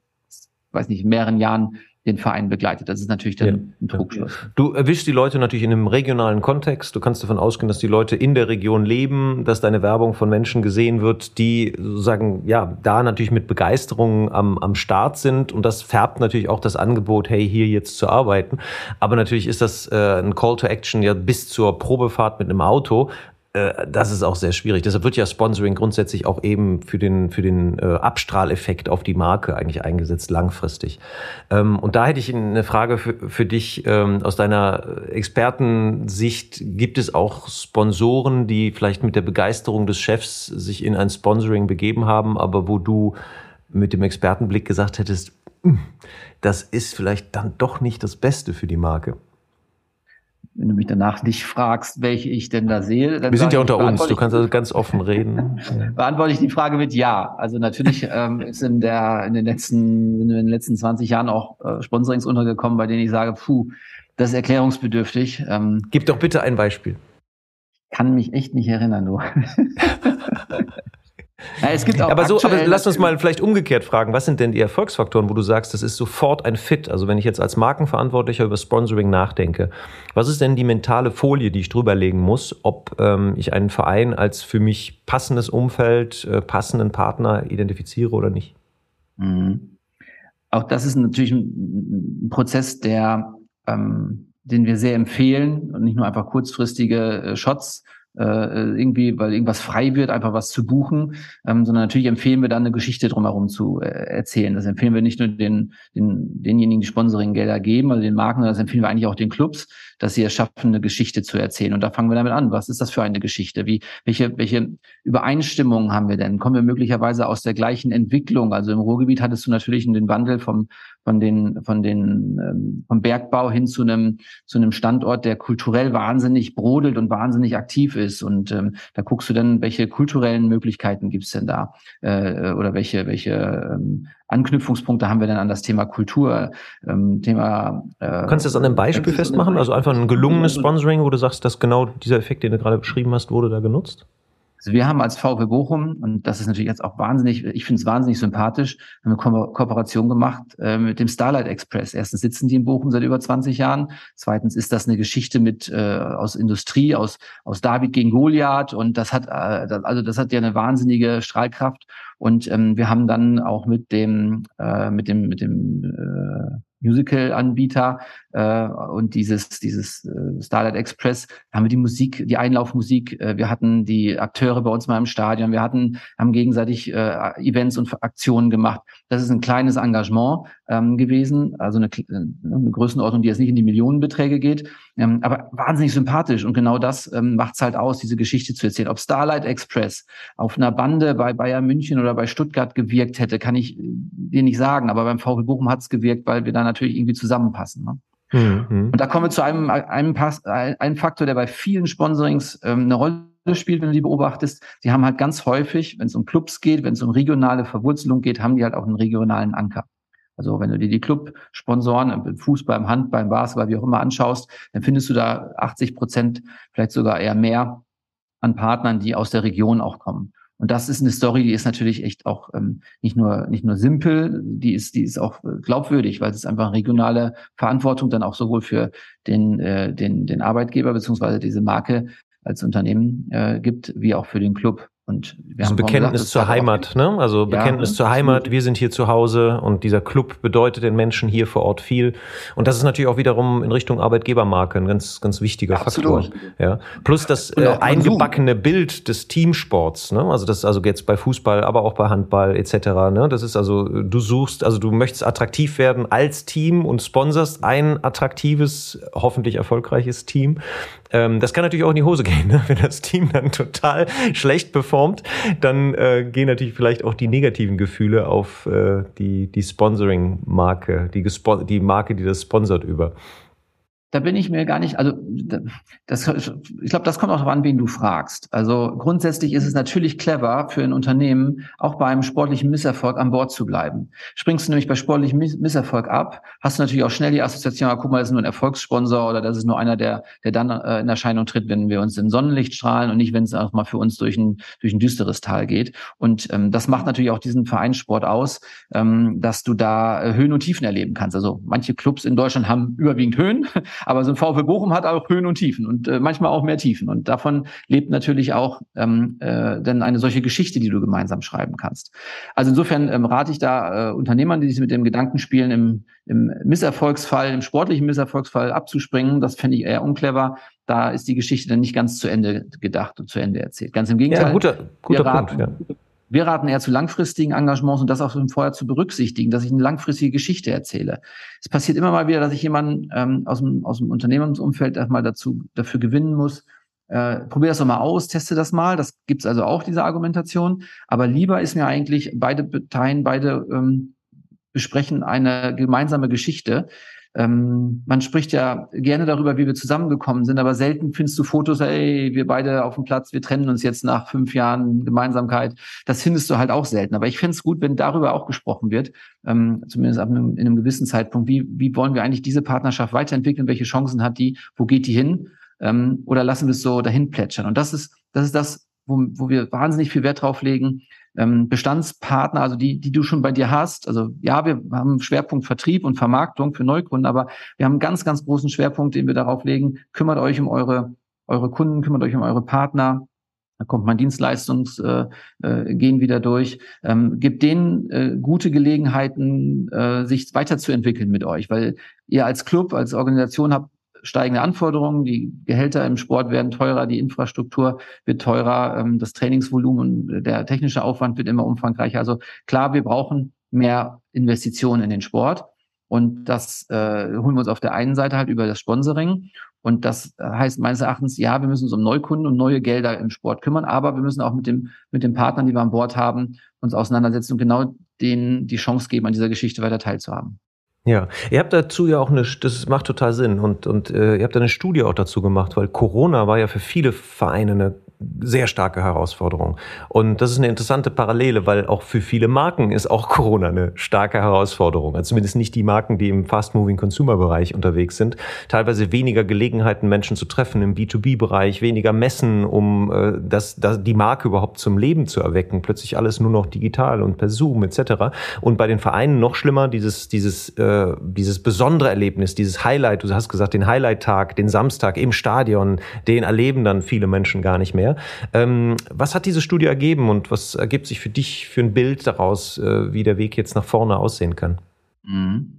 weiß nicht, mehreren Jahren den Verein begleitet. Das ist natürlich dann ja. ein Trugschluss. Du erwischst die Leute natürlich in einem regionalen Kontext. Du kannst davon ausgehen, dass die Leute in der Region leben, dass deine Werbung von Menschen gesehen wird, die sozusagen, ja, da natürlich mit Begeisterung am, am Start sind. Und das färbt natürlich auch das Angebot, hey, hier jetzt zu arbeiten. Aber natürlich ist das äh, ein Call to Action ja bis zur Probefahrt mit einem Auto das ist auch sehr schwierig. Deshalb wird ja Sponsoring grundsätzlich auch eben für den, für den äh, Abstrahleffekt auf die Marke eigentlich eingesetzt, langfristig. Ähm, und da hätte ich eine Frage für, für dich ähm, aus deiner Expertensicht. Gibt es auch Sponsoren, die vielleicht mit der Begeisterung des Chefs sich in ein Sponsoring begeben haben, aber wo du mit dem Expertenblick gesagt hättest, hm, das ist vielleicht dann doch nicht das Beste für die Marke? Wenn du mich danach nicht fragst, welche ich denn da sehe. Dann Wir sind ja unter uns, du kannst also ganz offen reden. <laughs> beantworte ich die Frage mit Ja. Also natürlich ähm, ist in, der, in, den letzten, in den letzten 20 Jahren auch äh, Sponsorings untergekommen, bei denen ich sage, puh, das ist erklärungsbedürftig. Ähm, Gib doch bitte ein Beispiel. Kann mich echt nicht erinnern, du. <laughs> Ja, es gibt auch aber so, aber lass uns mal vielleicht umgekehrt fragen, was sind denn die Erfolgsfaktoren, wo du sagst, das ist sofort ein Fit? Also wenn ich jetzt als Markenverantwortlicher über Sponsoring nachdenke, was ist denn die mentale Folie, die ich drüberlegen muss, ob ähm, ich einen Verein als für mich passendes Umfeld, äh, passenden Partner identifiziere oder nicht? Mhm. Auch das ist natürlich ein, ein Prozess, der, ähm, den wir sehr empfehlen und nicht nur einfach kurzfristige äh, Shots äh, irgendwie, weil irgendwas frei wird, einfach was zu buchen, ähm, sondern natürlich empfehlen wir dann eine Geschichte drumherum zu äh, erzählen. Das empfehlen wir nicht nur den, den denjenigen, die Sponsoring-Gelder geben, also den Marken, sondern das empfehlen wir eigentlich auch den Clubs, dass sie es schaffen, eine Geschichte zu erzählen. Und da fangen wir damit an. Was ist das für eine Geschichte? Wie, welche, welche Übereinstimmungen haben wir denn? Kommen wir möglicherweise aus der gleichen Entwicklung? Also im Ruhrgebiet hattest du natürlich den Wandel vom, von den, von den, ähm, vom Bergbau hin zu einem, zu einem Standort, der kulturell wahnsinnig brodelt und wahnsinnig aktiv ist. Und ähm, da guckst du dann, welche kulturellen Möglichkeiten gibt's denn da? Äh, oder welche, welche ähm, Anknüpfungspunkte haben wir denn an das Thema Kultur? Ähm, Thema. Äh, Kannst du das an einem Beispiel festmachen? Also einfach ein gelungenes Sponsoring, wo du sagst, dass genau dieser Effekt, den du gerade beschrieben hast, wurde da genutzt? Also wir haben als VW Bochum, und das ist natürlich jetzt auch wahnsinnig, ich finde es wahnsinnig sympathisch, eine Ko Kooperation gemacht äh, mit dem Starlight Express. Erstens sitzen die in Bochum seit über 20 Jahren. Zweitens ist das eine Geschichte mit äh, aus Industrie, aus, aus David gegen Goliath. Und das hat, äh, also das hat ja eine wahnsinnige Strahlkraft. Und ähm, wir haben dann auch mit dem, äh, mit dem, mit dem äh, Musical-Anbieter äh, und dieses, dieses äh, Starlight Express, haben wir die Musik, die Einlaufmusik, äh, wir hatten die Akteure bei uns mal im Stadion, wir hatten, haben gegenseitig äh, Events und Aktionen gemacht. Das ist ein kleines Engagement ähm, gewesen, also eine, eine Größenordnung, die jetzt nicht in die Millionenbeträge geht, ähm, aber wahnsinnig sympathisch und genau das ähm, macht es halt aus, diese Geschichte zu erzählen. Ob Starlight Express auf einer Bande bei Bayern München oder bei Stuttgart gewirkt hätte, kann ich dir nicht sagen, aber beim VW Bochum hat es gewirkt, weil wir dann natürlich irgendwie zusammenpassen. Ne? Mhm. Und da kommen wir zu einem, einem, Pass, einem Faktor, der bei vielen Sponsorings ähm, eine Rolle spielt, wenn du die beobachtest. Sie haben halt ganz häufig, wenn es um Clubs geht, wenn es um regionale Verwurzelung geht, haben die halt auch einen regionalen Anker. Also wenn du dir die Club-Sponsoren im Fußball, im Handball, im Basketball, wie auch immer anschaust, dann findest du da 80 Prozent, vielleicht sogar eher mehr an Partnern, die aus der Region auch kommen. Und das ist eine Story, die ist natürlich echt auch ähm, nicht nur nicht nur simpel, die ist die ist auch äh, glaubwürdig, weil es einfach regionale Verantwortung dann auch sowohl für den äh, den den Arbeitgeber beziehungsweise diese Marke als Unternehmen äh, gibt, wie auch für den Club. Und wir also haben Bekenntnis gesagt, zur Heimat, ne? Also Bekenntnis ja, zur Heimat, wir sind hier zu Hause und dieser Club bedeutet den Menschen hier vor Ort viel. Und das ist natürlich auch wiederum in Richtung Arbeitgebermarke ein ganz, ganz wichtiger ja, Faktor. Absolut. Ja. Plus das äh, eingebackene Bild des Teamsports, ne? Also das also jetzt bei Fußball, aber auch bei Handball etc. Ne? Das ist also, du suchst, also du möchtest attraktiv werden als Team und sponserst ein attraktives, hoffentlich erfolgreiches Team. Ähm, das kann natürlich auch in die Hose gehen, ne? <laughs> wenn das Team dann total schlecht performt, dann äh, gehen natürlich vielleicht auch die negativen Gefühle auf äh, die, die Sponsoring-Marke, die, die Marke, die das sponsert über da bin ich mir gar nicht, also das, ich glaube, das kommt auch darauf an, wen du fragst. Also grundsätzlich ist es natürlich clever für ein Unternehmen, auch bei einem sportlichen Misserfolg an Bord zu bleiben. Springst du nämlich bei sportlichem Misserfolg ab, hast du natürlich auch schnell die Assoziation, ah, guck mal, das ist nur ein Erfolgssponsor oder das ist nur einer, der, der dann äh, in Erscheinung tritt, wenn wir uns im Sonnenlicht strahlen und nicht, wenn es auch mal für uns durch ein, durch ein düsteres Tal geht. Und ähm, das macht natürlich auch diesen Vereinssport aus, ähm, dass du da äh, Höhen und Tiefen erleben kannst. Also manche Clubs in Deutschland haben überwiegend Höhen, aber so ein VfL Bochum hat auch Höhen und Tiefen und äh, manchmal auch mehr Tiefen. Und davon lebt natürlich auch ähm, äh, dann eine solche Geschichte, die du gemeinsam schreiben kannst. Also insofern ähm, rate ich da äh, Unternehmern, die sich mit dem Gedanken spielen, im, im Misserfolgsfall, im sportlichen Misserfolgsfall abzuspringen. Das fände ich eher unclever. Da ist die Geschichte dann nicht ganz zu Ende gedacht und zu Ende erzählt. Ganz im Gegenteil. Ja, guter, guter Punkt. Ja. Wir raten eher zu langfristigen Engagements und das auch vorher zu berücksichtigen, dass ich eine langfristige Geschichte erzähle. Es passiert immer mal wieder, dass ich jemanden ähm, aus, dem, aus dem Unternehmensumfeld erstmal dazu, dafür gewinnen muss. Äh, probier das doch mal aus, teste das mal. Das gibt's also auch, diese Argumentation. Aber lieber ist mir eigentlich, beide Parteien, beide ähm, besprechen eine gemeinsame Geschichte, ähm, man spricht ja gerne darüber, wie wir zusammengekommen sind, aber selten findest du Fotos, ey, wir beide auf dem Platz, wir trennen uns jetzt nach fünf Jahren Gemeinsamkeit. Das findest du halt auch selten. Aber ich fände es gut, wenn darüber auch gesprochen wird, ähm, zumindest ab einem, in einem gewissen Zeitpunkt. Wie, wie wollen wir eigentlich diese Partnerschaft weiterentwickeln? Welche Chancen hat die? Wo geht die hin? Ähm, oder lassen wir es so dahin plätschern? Und das ist, das ist das, wo, wo wir wahnsinnig viel Wert drauf legen, ähm, Bestandspartner, also die, die du schon bei dir hast. Also ja, wir haben Schwerpunkt Vertrieb und Vermarktung für Neukunden, aber wir haben einen ganz, ganz großen Schwerpunkt, den wir darauf legen. Kümmert euch um eure, eure Kunden, kümmert euch um eure Partner. Da kommt mein Dienstleistungsgehen äh, äh, gehen wieder durch. Ähm, gibt denen äh, gute Gelegenheiten, äh, sich weiterzuentwickeln mit euch, weil ihr als Club, als Organisation habt steigende Anforderungen. Die Gehälter im Sport werden teurer, die Infrastruktur wird teurer, ähm, das Trainingsvolumen, der technische Aufwand wird immer umfangreicher. Also klar, wir brauchen mehr Investitionen in den Sport. Und das äh, holen wir uns auf der einen Seite halt über das Sponsoring. Und das heißt meines Erachtens, ja, wir müssen uns um Neukunden und neue Gelder im Sport kümmern, aber wir müssen auch mit dem, mit den Partnern, die wir an Bord haben, uns auseinandersetzen und genau denen die Chance geben, an dieser Geschichte weiter teilzuhaben. Ja, ihr habt dazu ja auch eine, das macht total Sinn. Und, und äh, ihr habt eine Studie auch dazu gemacht, weil Corona war ja für viele Vereine eine sehr starke Herausforderung. Und das ist eine interessante Parallele, weil auch für viele Marken ist auch Corona eine starke Herausforderung. Also zumindest nicht die Marken, die im Fast-Moving-Consumer-Bereich unterwegs sind. Teilweise weniger Gelegenheiten, Menschen zu treffen im B2B-Bereich, weniger Messen, um äh, das, das, die Marke überhaupt zum Leben zu erwecken. Plötzlich alles nur noch digital und per Zoom etc. Und bei den Vereinen noch schlimmer, dieses, dieses, äh, dieses besondere Erlebnis, dieses Highlight, du hast gesagt, den Highlight-Tag, den Samstag im Stadion, den erleben dann viele Menschen gar nicht mehr mehr. Ähm, was hat diese Studie ergeben und was ergibt sich für dich für ein Bild daraus, äh, wie der Weg jetzt nach vorne aussehen kann? Mhm.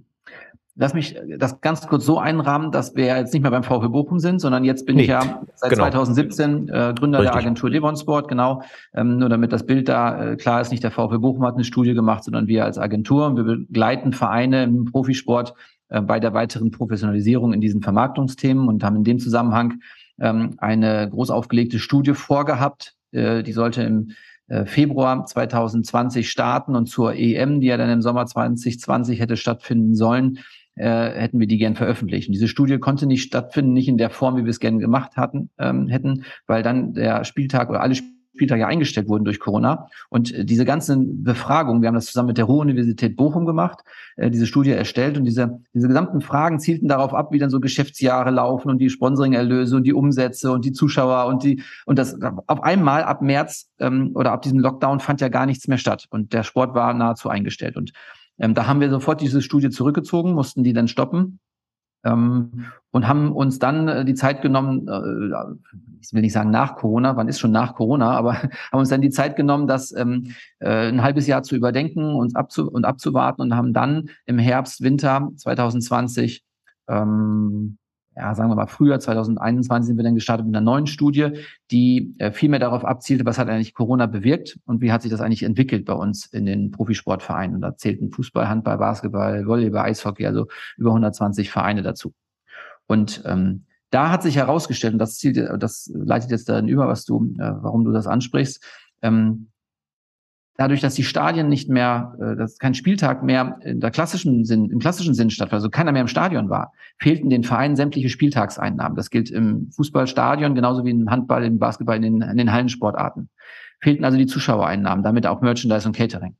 Lass mich das ganz kurz so einrahmen, dass wir jetzt nicht mehr beim VfB Bochum sind, sondern jetzt bin nee, ich ja seit genau. 2017 äh, Gründer Richtig. der Agentur Levonsport, genau. Ähm, nur damit das Bild da äh, klar ist, nicht der VfB Bochum hat eine Studie gemacht, sondern wir als Agentur. Und wir begleiten Vereine im Profisport äh, bei der weiteren Professionalisierung in diesen Vermarktungsthemen und haben in dem Zusammenhang ähm, eine groß aufgelegte Studie vorgehabt. Äh, die sollte im äh, Februar 2020 starten und zur EM, die ja dann im Sommer 2020 hätte stattfinden sollen, äh, hätten wir die gern veröffentlicht. Und diese Studie konnte nicht stattfinden, nicht in der Form, wie wir es gerne gemacht hatten, ähm, hätten, weil dann der Spieltag oder alle Spieltage Spieltage eingestellt wurden durch Corona. Und äh, diese ganzen Befragungen, wir haben das zusammen mit der Ruhr-Universität Bochum gemacht, äh, diese Studie erstellt und diese, diese gesamten Fragen zielten darauf ab, wie dann so Geschäftsjahre laufen und die Sponsoring-Erlöse und die Umsätze und die Zuschauer und die, und das auf einmal ab März ähm, oder ab diesem Lockdown fand ja gar nichts mehr statt und der Sport war nahezu eingestellt. Und ähm, da haben wir sofort diese Studie zurückgezogen, mussten die dann stoppen ähm, und haben uns dann äh, die Zeit genommen, äh, ich will nicht sagen nach Corona, wann ist schon nach Corona, aber <laughs> haben uns dann die Zeit genommen, das ähm, äh, ein halbes Jahr zu überdenken uns abzu und abzuwarten und haben dann im Herbst, Winter 2020 ähm, ja, sagen wir mal, Frühjahr 2021 sind wir dann gestartet mit einer neuen Studie, die äh, viel mehr darauf abzielte, was hat eigentlich Corona bewirkt und wie hat sich das eigentlich entwickelt bei uns in den Profisportvereinen. Und da zählten Fußball, Handball, Basketball, Volleyball, Eishockey, also über 120 Vereine dazu. Und ähm, da hat sich herausgestellt, und das, zielt, das leitet jetzt dann über, was du, äh, warum du das ansprichst, ähm, dadurch, dass die Stadien nicht mehr, äh, dass kein Spieltag mehr in der klassischen Sinn, im klassischen Sinn stattfand, also keiner mehr im Stadion war, fehlten den Vereinen sämtliche Spieltagseinnahmen. Das gilt im Fußballstadion genauso wie im Handball, im Basketball, in den, in den Hallensportarten. Fehlten also die Zuschauereinnahmen, damit auch Merchandise und Catering.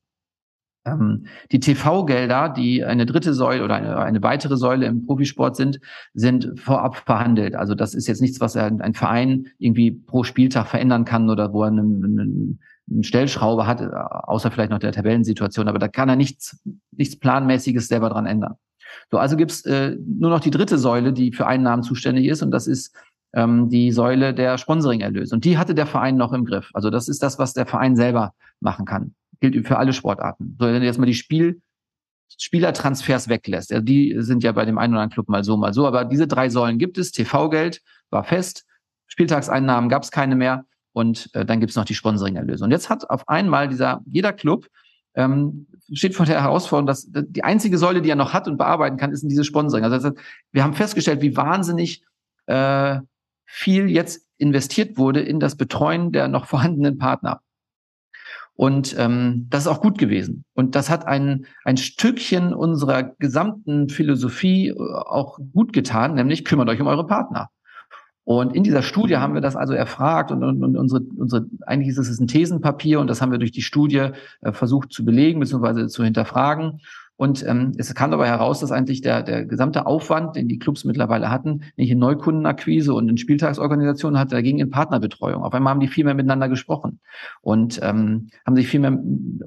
Ähm, die TV-Gelder, die eine dritte Säule oder eine, eine, weitere Säule im Profisport sind, sind vorab verhandelt. Also das ist jetzt nichts, was ein, ein Verein irgendwie pro Spieltag verändern kann oder wo er einen, einen einen Stellschraube hat, außer vielleicht noch der Tabellensituation, aber da kann er nichts, nichts Planmäßiges selber dran ändern. So, also gibt's äh, nur noch die dritte Säule, die für Einnahmen zuständig ist, und das ist ähm, die Säule der Sponsoring-Erlöse. Und die hatte der Verein noch im Griff. Also das ist das, was der Verein selber machen kann. Gilt für alle Sportarten. So, wenn du jetzt mal die Spiel, Spielertransfers weglässt, ja, die sind ja bei dem einen oder anderen Club mal so, mal so, aber diese drei Säulen gibt es. TV-Geld war fest, Spieltagseinnahmen gab es keine mehr und äh, dann gibt es noch die Sponsoring-Erlöse. Und jetzt hat auf einmal dieser, jeder Club ähm, steht vor der Herausforderung, dass die einzige Säule, die er noch hat und bearbeiten kann, ist diese Sponsoring. Also heißt, wir haben festgestellt, wie wahnsinnig äh, viel jetzt investiert wurde in das Betreuen der noch vorhandenen Partner. Und ähm, das ist auch gut gewesen. Und das hat ein, ein Stückchen unserer gesamten Philosophie äh, auch gut getan, nämlich kümmert euch um eure Partner. Und in dieser Studie haben wir das also erfragt und, und, und unsere, unsere, eigentlich ist es ein Thesenpapier und das haben wir durch die Studie äh, versucht zu belegen bzw. zu hinterfragen. Und ähm, es kam dabei heraus, dass eigentlich der, der gesamte Aufwand, den die Clubs mittlerweile hatten, nicht in Neukundenakquise und in Spieltagsorganisationen hatte, dagegen in Partnerbetreuung. Auf einmal haben die viel mehr miteinander gesprochen und ähm, haben sich viel mehr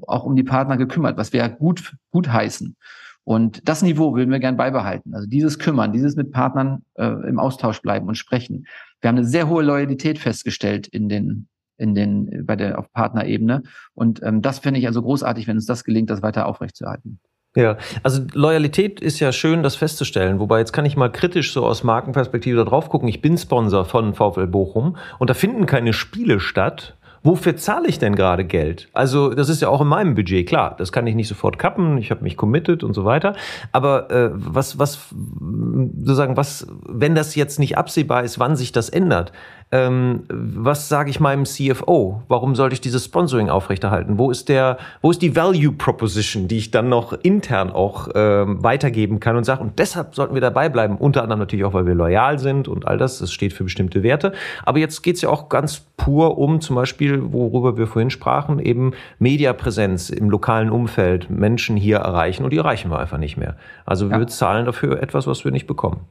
auch um die Partner gekümmert, was wir ja gut, gut heißen. Und das Niveau würden wir gern beibehalten. Also dieses Kümmern, dieses mit Partnern äh, im Austausch bleiben und sprechen. Wir haben eine sehr hohe Loyalität festgestellt in den in den bei der auf Partnerebene und ähm, das fände ich also großartig, wenn uns das gelingt, das weiter aufrechtzuerhalten. Ja, also Loyalität ist ja schön, das festzustellen. Wobei jetzt kann ich mal kritisch so aus Markenperspektive da drauf gucken. Ich bin Sponsor von VfL Bochum und da finden keine Spiele statt, wofür zahle ich denn gerade Geld? Also das ist ja auch in meinem Budget, klar, das kann ich nicht sofort kappen, ich habe mich committed und so weiter. Aber äh, was, was, sozusagen, was, wenn das jetzt nicht absehbar ist, wann sich das ändert, ähm, was sage ich meinem CFO? Warum sollte ich dieses Sponsoring aufrechterhalten? Wo ist der, wo ist die Value Proposition, die ich dann noch intern auch ähm, weitergeben kann und sage, und deshalb sollten wir dabei bleiben. Unter anderem natürlich auch, weil wir loyal sind und all das. Das steht für bestimmte Werte. Aber jetzt geht es ja auch ganz pur um zum Beispiel, worüber wir vorhin sprachen, eben Mediapräsenz im lokalen Umfeld, Menschen hier erreichen und die erreichen wir einfach nicht mehr. Also wir ja. zahlen dafür etwas, was wir nicht bekommen.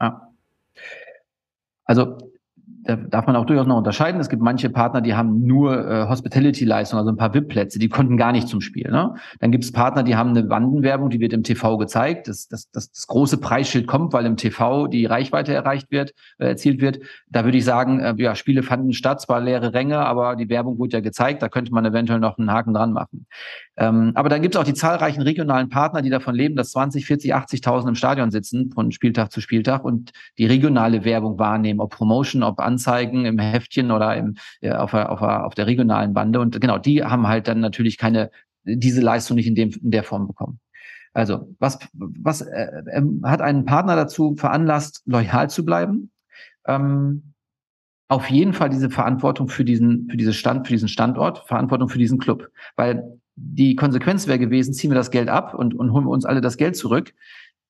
Ja. Also da darf man auch durchaus noch unterscheiden. Es gibt manche Partner, die haben nur äh, Hospitality-Leistungen, also ein paar VIP-Plätze, die konnten gar nicht zum Spiel. Ne? Dann gibt es Partner, die haben eine Wandenwerbung, die wird im TV gezeigt. Das, das, das, das große Preisschild kommt, weil im TV die Reichweite erreicht wird, äh, erzielt wird. Da würde ich sagen, äh, ja, Spiele fanden statt, zwar leere Ränge, aber die Werbung wurde ja gezeigt. Da könnte man eventuell noch einen Haken dran machen. Ähm, aber dann gibt es auch die zahlreichen regionalen Partner, die davon leben, dass 20, 40, 80.000 im Stadion sitzen von Spieltag zu Spieltag und die regionale Werbung wahrnehmen, ob Promotion, ob Anzeigen im Heftchen oder im, ja, auf, der, auf, der, auf der regionalen Bande. Und genau, die haben halt dann natürlich keine, diese Leistung nicht in, dem, in der Form bekommen. Also, was, was äh, äh, hat einen Partner dazu veranlasst, loyal zu bleiben? Ähm, auf jeden Fall diese Verantwortung für diesen, für diese Stand, für diesen Standort, Verantwortung für diesen Club. Weil die Konsequenz wäre gewesen, ziehen wir das Geld ab und, und holen wir uns alle das Geld zurück,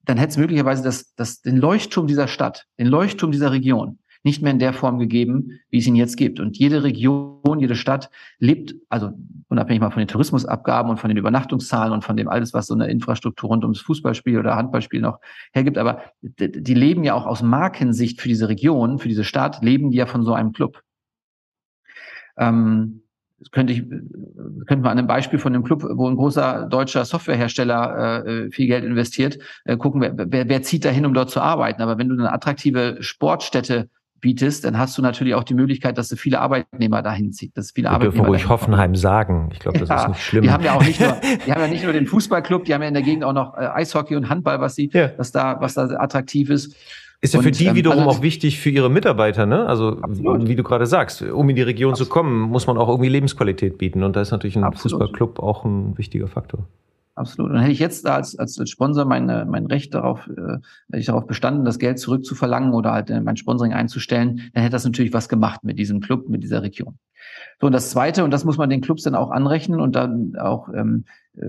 dann hätte es möglicherweise das, das, den Leuchtturm dieser Stadt, den Leuchtturm dieser Region nicht mehr in der Form gegeben, wie es ihn jetzt gibt. Und jede Region, jede Stadt lebt, also unabhängig mal von den Tourismusabgaben und von den Übernachtungszahlen und von dem alles, was so eine Infrastruktur rund ums Fußballspiel oder Handballspiel noch hergibt, aber die leben ja auch aus Markensicht für diese Region, für diese Stadt, leben die ja von so einem Club. Ähm, könnte ich, könnte man an einem Beispiel von einem Club, wo ein großer deutscher Softwarehersteller äh, viel Geld investiert, äh, gucken, wer, wer, wer zieht dahin, um dort zu arbeiten. Aber wenn du eine attraktive Sportstätte bietest, dann hast du natürlich auch die Möglichkeit, dass du viele Arbeitnehmer dahin ziehst. Dass viele wir Arbeitnehmer dürfen ruhig Hoffenheim sagen. Ich glaube, das ja, ist nicht schlimm. Die haben ja auch nicht nur, die haben ja nicht nur den Fußballclub, die haben ja in der Gegend auch noch äh, Eishockey und Handball, was sie, ja. was da, was da attraktiv ist. Ist ja für die ähm, wiederum auch wichtig für ihre Mitarbeiter, ne? Also absolut. wie du gerade sagst, um in die Region absolut. zu kommen, muss man auch irgendwie Lebensqualität bieten. Und da ist natürlich ein absolut. Fußballclub auch ein wichtiger Faktor. Absolut. Und hätte ich jetzt als, als, als Sponsor mein, mein Recht darauf, äh, hätte ich darauf bestanden, das Geld zurückzuverlangen oder halt äh, mein Sponsoring einzustellen, dann hätte das natürlich was gemacht mit diesem Club, mit dieser Region. So, und das Zweite, und das muss man den Clubs dann auch anrechnen und dann auch, ähm, äh,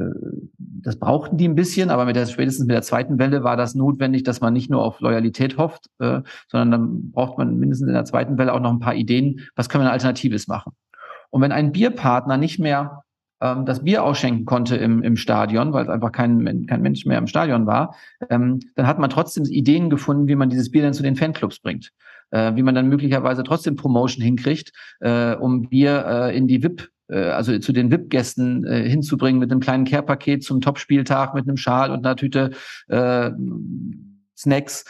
das brauchten die ein bisschen, aber mit der, spätestens mit der zweiten Welle war das notwendig, dass man nicht nur auf Loyalität hofft, äh, sondern dann braucht man mindestens in der zweiten Welle auch noch ein paar Ideen, was können wir Alternatives machen. Und wenn ein Bierpartner nicht mehr ähm, das Bier ausschenken konnte im, im Stadion, weil es einfach kein, kein Mensch mehr im Stadion war, ähm, dann hat man trotzdem Ideen gefunden, wie man dieses Bier dann zu den Fanclubs bringt. Äh, wie man dann möglicherweise trotzdem Promotion hinkriegt, äh, um Bier äh, in die VIP äh, also zu den VIP-Gästen äh, hinzubringen mit einem kleinen Care-Paket zum Topspieltag mit einem Schal und einer Tüte äh, Snacks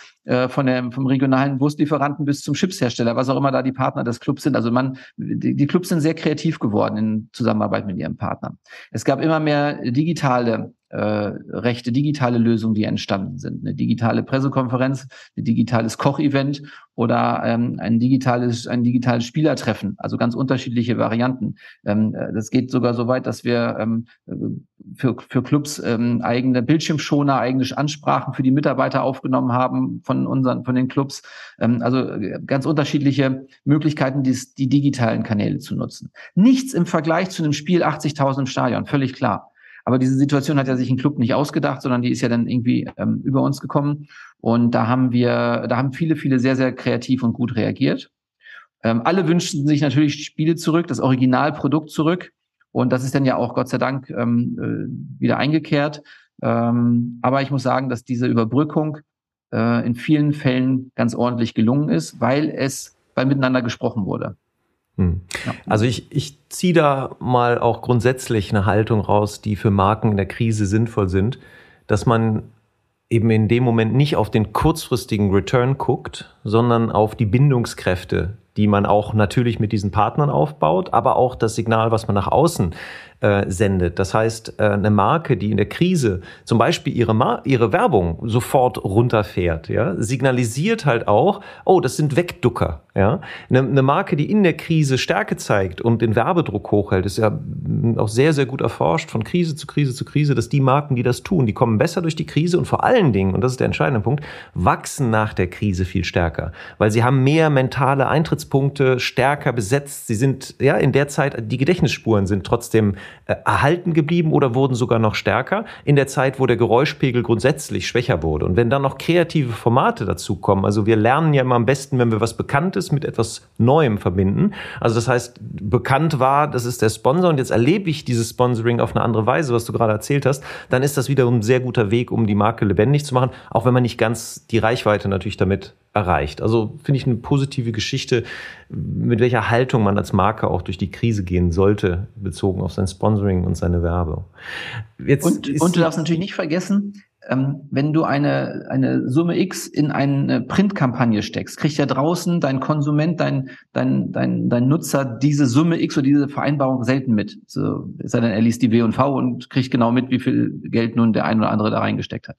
von der, vom regionalen Wurstlieferanten bis zum Chipshersteller, was auch immer da die Partner des Clubs sind. Also man, die, die Clubs sind sehr kreativ geworden in Zusammenarbeit mit ihren Partnern. Es gab immer mehr digitale äh, rechte digitale Lösungen, die entstanden sind. Eine digitale Pressekonferenz, ein digitales Kochevent oder ähm, ein digitales, ein digitales Spielertreffen, also ganz unterschiedliche Varianten. Ähm, äh, das geht sogar so weit, dass wir ähm, für, für Clubs ähm, eigene Bildschirmschoner, eigene Ansprachen für die Mitarbeiter aufgenommen haben von unseren, von den Clubs. Ähm, also äh, ganz unterschiedliche Möglichkeiten, die, die digitalen Kanäle zu nutzen. Nichts im Vergleich zu einem Spiel 80.000 im Stadion, völlig klar. Aber diese Situation hat ja sich ein Club nicht ausgedacht, sondern die ist ja dann irgendwie ähm, über uns gekommen. Und da haben wir, da haben viele, viele sehr, sehr kreativ und gut reagiert. Ähm, alle wünschten sich natürlich Spiele zurück, das Originalprodukt zurück. Und das ist dann ja auch Gott sei Dank ähm, äh, wieder eingekehrt. Ähm, aber ich muss sagen, dass diese Überbrückung äh, in vielen Fällen ganz ordentlich gelungen ist, weil es, weil miteinander gesprochen wurde. Hm. Also ich, ich ziehe da mal auch grundsätzlich eine Haltung raus, die für Marken in der Krise sinnvoll sind, dass man eben in dem Moment nicht auf den kurzfristigen Return guckt, sondern auf die Bindungskräfte, die man auch natürlich mit diesen Partnern aufbaut, aber auch das Signal, was man nach außen äh, sendet. Das heißt, äh, eine Marke, die in der Krise zum Beispiel ihre, Mar ihre Werbung sofort runterfährt, ja, signalisiert halt auch, oh, das sind Wegducker. Ja? Eine, eine Marke, die in der Krise Stärke zeigt und den Werbedruck hochhält, ist ja auch sehr, sehr gut erforscht von Krise zu Krise zu Krise, dass die Marken, die das tun, die kommen besser durch die Krise und vor allen Dingen, und das ist der entscheidende Punkt, wachsen nach der Krise viel stärker, weil sie haben mehr mentale Eintrittspunkte, stärker besetzt. Sie sind ja in der Zeit, die Gedächtnisspuren sind trotzdem erhalten geblieben oder wurden sogar noch stärker in der Zeit, wo der Geräuschpegel grundsätzlich schwächer wurde. Und wenn dann noch kreative Formate dazukommen, also wir lernen ja immer am besten, wenn wir was Bekanntes mit etwas Neuem verbinden. Also das heißt, bekannt war, das ist der Sponsor und jetzt erlebe ich dieses Sponsoring auf eine andere Weise, was du gerade erzählt hast, dann ist das wiederum ein sehr guter Weg, um die Marke lebendig zu machen, auch wenn man nicht ganz die Reichweite natürlich damit erreicht. Also finde ich eine positive Geschichte, mit welcher Haltung man als Marke auch durch die Krise gehen sollte, bezogen auf sein Sponsoring und seine Werbung. Jetzt und, und du darfst natürlich nicht vergessen, ähm, wenn du eine, eine Summe X in eine Printkampagne steckst, kriegt ja draußen dein Konsument, dein, dein, dein, dein Nutzer diese Summe X oder diese Vereinbarung selten mit. So, es sei denn, er liest die W und V und kriegt genau mit, wie viel Geld nun der ein oder andere da reingesteckt hat.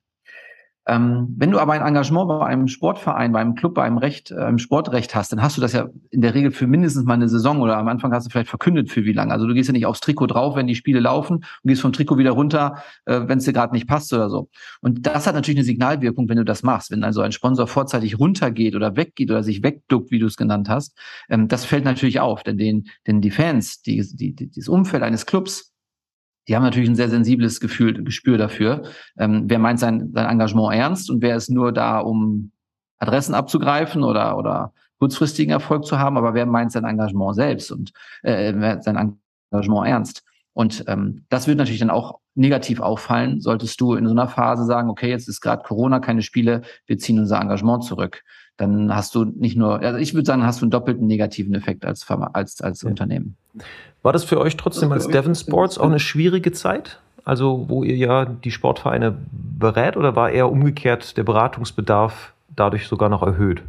Ähm, wenn du aber ein Engagement bei einem Sportverein, bei einem Club, bei einem Recht, äh, einem Sportrecht hast, dann hast du das ja in der Regel für mindestens mal eine Saison oder am Anfang hast du vielleicht verkündet für wie lange. Also du gehst ja nicht aufs Trikot drauf, wenn die Spiele laufen und gehst vom Trikot wieder runter, äh, wenn es dir gerade nicht passt oder so. Und das hat natürlich eine Signalwirkung, wenn du das machst. Wenn also ein Sponsor vorzeitig runtergeht oder weggeht oder sich wegduckt, wie du es genannt hast, ähm, das fällt natürlich auf, denn den, denn die Fans, die, die, die, das Umfeld eines Clubs, die haben natürlich ein sehr sensibles Gefühl, Gespür dafür. Ähm, wer meint sein, sein Engagement ernst und wer ist nur da, um Adressen abzugreifen oder, oder kurzfristigen Erfolg zu haben, aber wer meint sein Engagement selbst und äh, sein Engagement ernst? Und ähm, das wird natürlich dann auch negativ auffallen, solltest du in so einer Phase sagen, okay, jetzt ist gerade Corona, keine Spiele, wir ziehen unser Engagement zurück. Dann hast du nicht nur, also ich würde sagen, hast du einen doppelten negativen Effekt als, als, als ja. Unternehmen. War das für euch trotzdem als Devon Sports auch eine schwierige Zeit? Also, wo ihr ja die Sportvereine berät oder war eher umgekehrt der Beratungsbedarf dadurch sogar noch erhöht?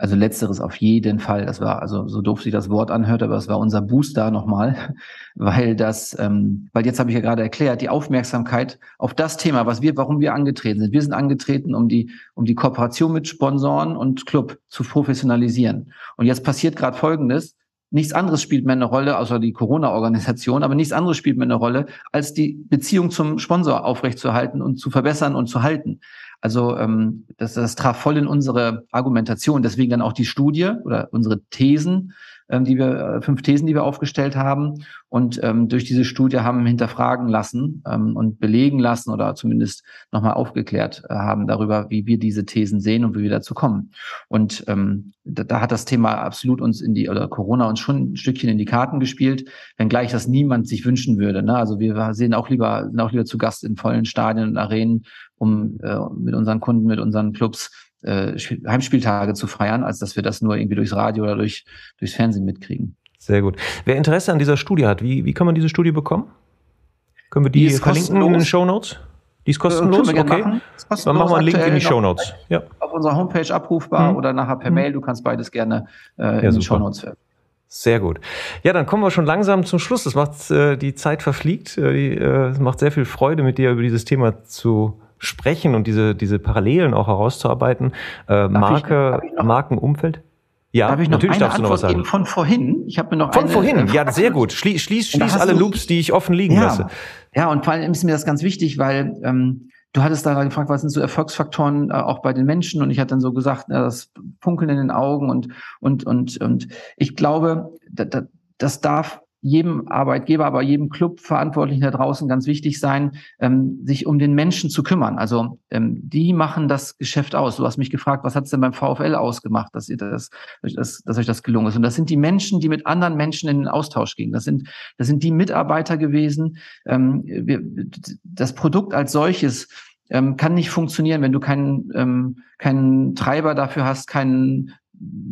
Also letzteres auf jeden Fall. Das war, also so doof sich das Wort anhört, aber es war unser Booster nochmal, <laughs> weil das, ähm, weil jetzt habe ich ja gerade erklärt, die Aufmerksamkeit auf das Thema, was wir, warum wir angetreten sind. Wir sind angetreten, um die, um die Kooperation mit Sponsoren und Club zu professionalisieren. Und jetzt passiert gerade Folgendes. Nichts anderes spielt mehr eine Rolle, außer die Corona-Organisation, aber nichts anderes spielt mehr eine Rolle, als die Beziehung zum Sponsor aufrechtzuerhalten und zu verbessern und zu halten. Also ähm, das, das traf voll in unsere Argumentation. Deswegen dann auch die Studie oder unsere Thesen, ähm, die wir, äh, fünf Thesen, die wir aufgestellt haben und ähm, durch diese Studie haben hinterfragen lassen ähm, und belegen lassen oder zumindest nochmal aufgeklärt äh, haben darüber, wie wir diese Thesen sehen und wie wir dazu kommen. Und ähm, da, da hat das Thema absolut uns in die, oder Corona uns schon ein Stückchen in die Karten gespielt, wenngleich das niemand sich wünschen würde. Ne? Also wir sehen auch lieber, sind auch lieber zu Gast in vollen Stadien und Arenen, um äh, mit unseren Kunden, mit unseren Clubs äh, Heimspieltage zu feiern, als dass wir das nur irgendwie durchs Radio oder durch, durchs Fernsehen mitkriegen. Sehr gut. Wer Interesse an dieser Studie hat, wie, wie kann man diese Studie bekommen? Können wir die, die verlinken kostenlos. in den Show Notes? Die ist kostenlos, okay. Machen. Ist kostenlos Dann machen wir einen Link in die Show Notes. Ja. Auf unserer Homepage abrufbar mhm. oder nachher per mhm. Mail. Du kannst beides gerne äh, ja, in den Show Notes finden. Sehr gut. Ja, dann kommen wir schon langsam zum Schluss. Das macht äh, die Zeit verfliegt. Äh, äh es macht sehr viel Freude, mit dir über dieses Thema zu sprechen und diese, diese Parallelen auch herauszuarbeiten. Äh, Marke, ich, Markenumfeld. Ja, Darf ich noch natürlich darfst du noch was sagen. Von vorhin. Ich habe mir noch von eine, vorhin. Äh, ja, sehr gut. Schließ, schließ, schließ alle Loops, die ich offen liegen ja, lasse. Ja, und vor allem ist mir das ganz wichtig, weil ähm, du hattest da gefragt, was sind so Erfolgsfaktoren äh, auch bei den Menschen? Und ich hatte dann so gesagt, äh, das Funkeln in den Augen und und und und ich glaube, da, das darf jedem Arbeitgeber, aber jedem Club-Verantwortlichen da draußen ganz wichtig sein, ähm, sich um den Menschen zu kümmern. Also ähm, die machen das Geschäft aus. Du hast mich gefragt, was hat es denn beim VfL ausgemacht, dass ihr das, dass, dass euch das gelungen ist. Und das sind die Menschen, die mit anderen Menschen in den Austausch gingen. Das sind, das sind die Mitarbeiter gewesen. Ähm, wir, das Produkt als solches ähm, kann nicht funktionieren, wenn du keinen, ähm, keinen Treiber dafür hast, keinen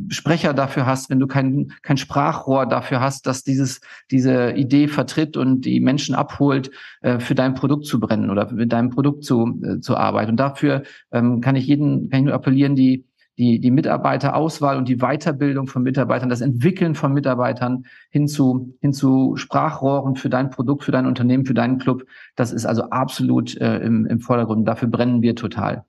Sprecher dafür hast, wenn du kein, kein Sprachrohr dafür hast, dass dieses, diese Idee vertritt und die Menschen abholt, äh, für dein Produkt zu brennen oder mit deinem Produkt zu, äh, zu arbeiten. Und dafür ähm, kann ich jeden, kann ich nur appellieren, die, die, die Mitarbeiterauswahl und die Weiterbildung von Mitarbeitern, das Entwickeln von Mitarbeitern hin zu, hin zu Sprachrohren für dein Produkt, für dein Unternehmen, für deinen Club. Das ist also absolut äh, im, im Vordergrund. Dafür brennen wir total.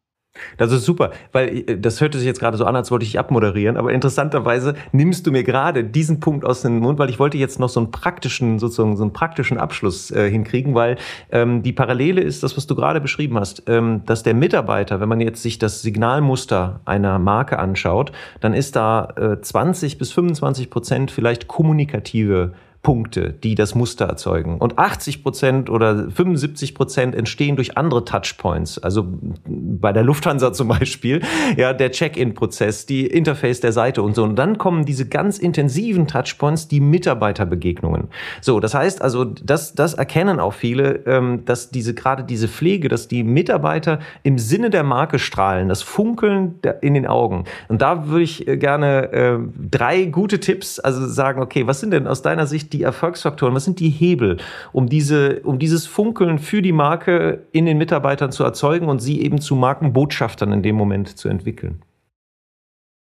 Das ist super, weil äh, das hörte sich jetzt gerade so an, als wollte ich abmoderieren, aber interessanterweise nimmst du mir gerade diesen Punkt aus dem Mund, weil ich wollte jetzt noch so einen praktischen, sozusagen so einen praktischen Abschluss äh, hinkriegen, weil ähm, die Parallele ist das, was du gerade beschrieben hast, ähm, dass der Mitarbeiter, wenn man jetzt sich das Signalmuster einer Marke anschaut, dann ist da äh, 20 bis 25 Prozent vielleicht kommunikative Punkte, die das Muster erzeugen. Und 80 Prozent oder 75 Prozent entstehen durch andere Touchpoints. Also bei der Lufthansa <laughs> zum Beispiel, ja, der Check-in-Prozess, die Interface der Seite und so. Und dann kommen diese ganz intensiven Touchpoints, die Mitarbeiterbegegnungen. So, das heißt also, das, das erkennen auch viele, ähm, dass diese, gerade diese Pflege, dass die Mitarbeiter im Sinne der Marke strahlen, das Funkeln in den Augen. Und da würde ich äh, gerne äh, drei gute Tipps, also sagen, okay, was sind denn aus deiner Sicht die die Erfolgsfaktoren, was sind die Hebel, um diese, um dieses Funkeln für die Marke in den Mitarbeitern zu erzeugen und sie eben zu Markenbotschaftern in dem Moment zu entwickeln?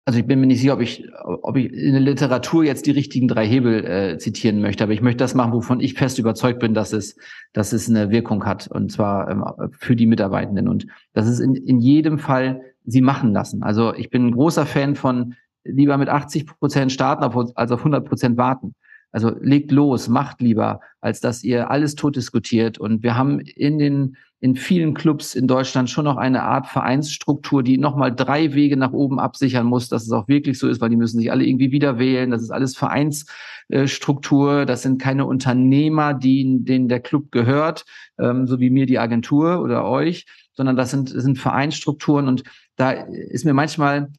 Also ich bin mir nicht sicher, ob ich, ob ich in der Literatur jetzt die richtigen drei Hebel äh, zitieren möchte, aber ich möchte das machen, wovon ich fest überzeugt bin, dass es, dass es eine Wirkung hat und zwar ähm, für die Mitarbeitenden und das ist in, in jedem Fall sie machen lassen. Also ich bin ein großer Fan von lieber mit 80 Prozent starten als auf 100 Prozent warten. Also legt los, macht lieber, als dass ihr alles tot diskutiert. Und wir haben in den in vielen Clubs in Deutschland schon noch eine Art Vereinsstruktur, die nochmal drei Wege nach oben absichern muss, dass es auch wirklich so ist, weil die müssen sich alle irgendwie wieder wählen. Das ist alles Vereinsstruktur. Das sind keine Unternehmer, die, denen der Club gehört, ähm, so wie mir die Agentur oder euch, sondern das sind, das sind Vereinsstrukturen. Und da ist mir manchmal,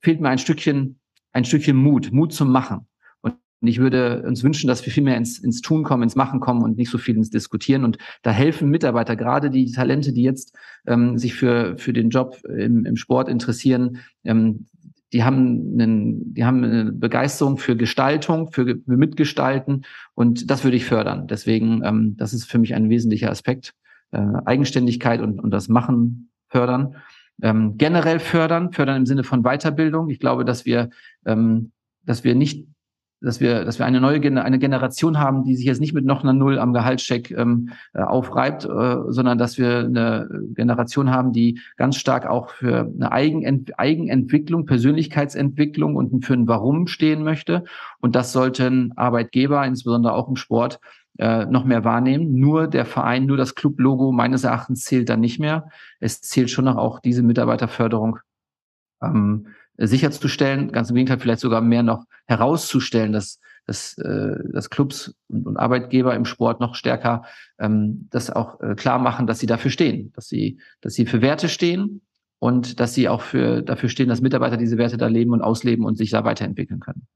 fehlt mir ein Stückchen, ein Stückchen Mut, Mut zum Machen. Und ich würde uns wünschen, dass wir viel mehr ins, ins Tun kommen, ins Machen kommen und nicht so viel ins Diskutieren. Und da helfen Mitarbeiter, gerade die Talente, die jetzt ähm, sich für, für den Job im, im Sport interessieren, ähm, die haben, einen, die haben eine Begeisterung für Gestaltung, für, für Mitgestalten und das würde ich fördern. Deswegen, ähm, das ist für mich ein wesentlicher Aspekt. Äh, Eigenständigkeit und, und das Machen fördern. Ähm, generell fördern, fördern im Sinne von Weiterbildung. Ich glaube, dass wir, ähm, dass wir nicht dass wir, dass wir eine neue eine Generation haben, die sich jetzt nicht mit noch einer Null am Gehaltscheck ähm, äh, aufreibt, äh, sondern dass wir eine Generation haben, die ganz stark auch für eine Eigenent Eigenentwicklung, Persönlichkeitsentwicklung und für ein Warum stehen möchte. Und das sollten Arbeitgeber, insbesondere auch im Sport, äh, noch mehr wahrnehmen. Nur der Verein, nur das Club-Logo meines Erachtens zählt dann nicht mehr. Es zählt schon noch auch diese Mitarbeiterförderung. Ähm, sicherzustellen, ganz im Gegenteil, vielleicht sogar mehr noch herauszustellen, dass, dass, äh, dass Clubs und, und Arbeitgeber im Sport noch stärker ähm, das auch äh, klar machen, dass sie dafür stehen, dass sie, dass sie für Werte stehen und dass sie auch für, dafür stehen, dass Mitarbeiter diese Werte da leben und ausleben und sich da weiterentwickeln können.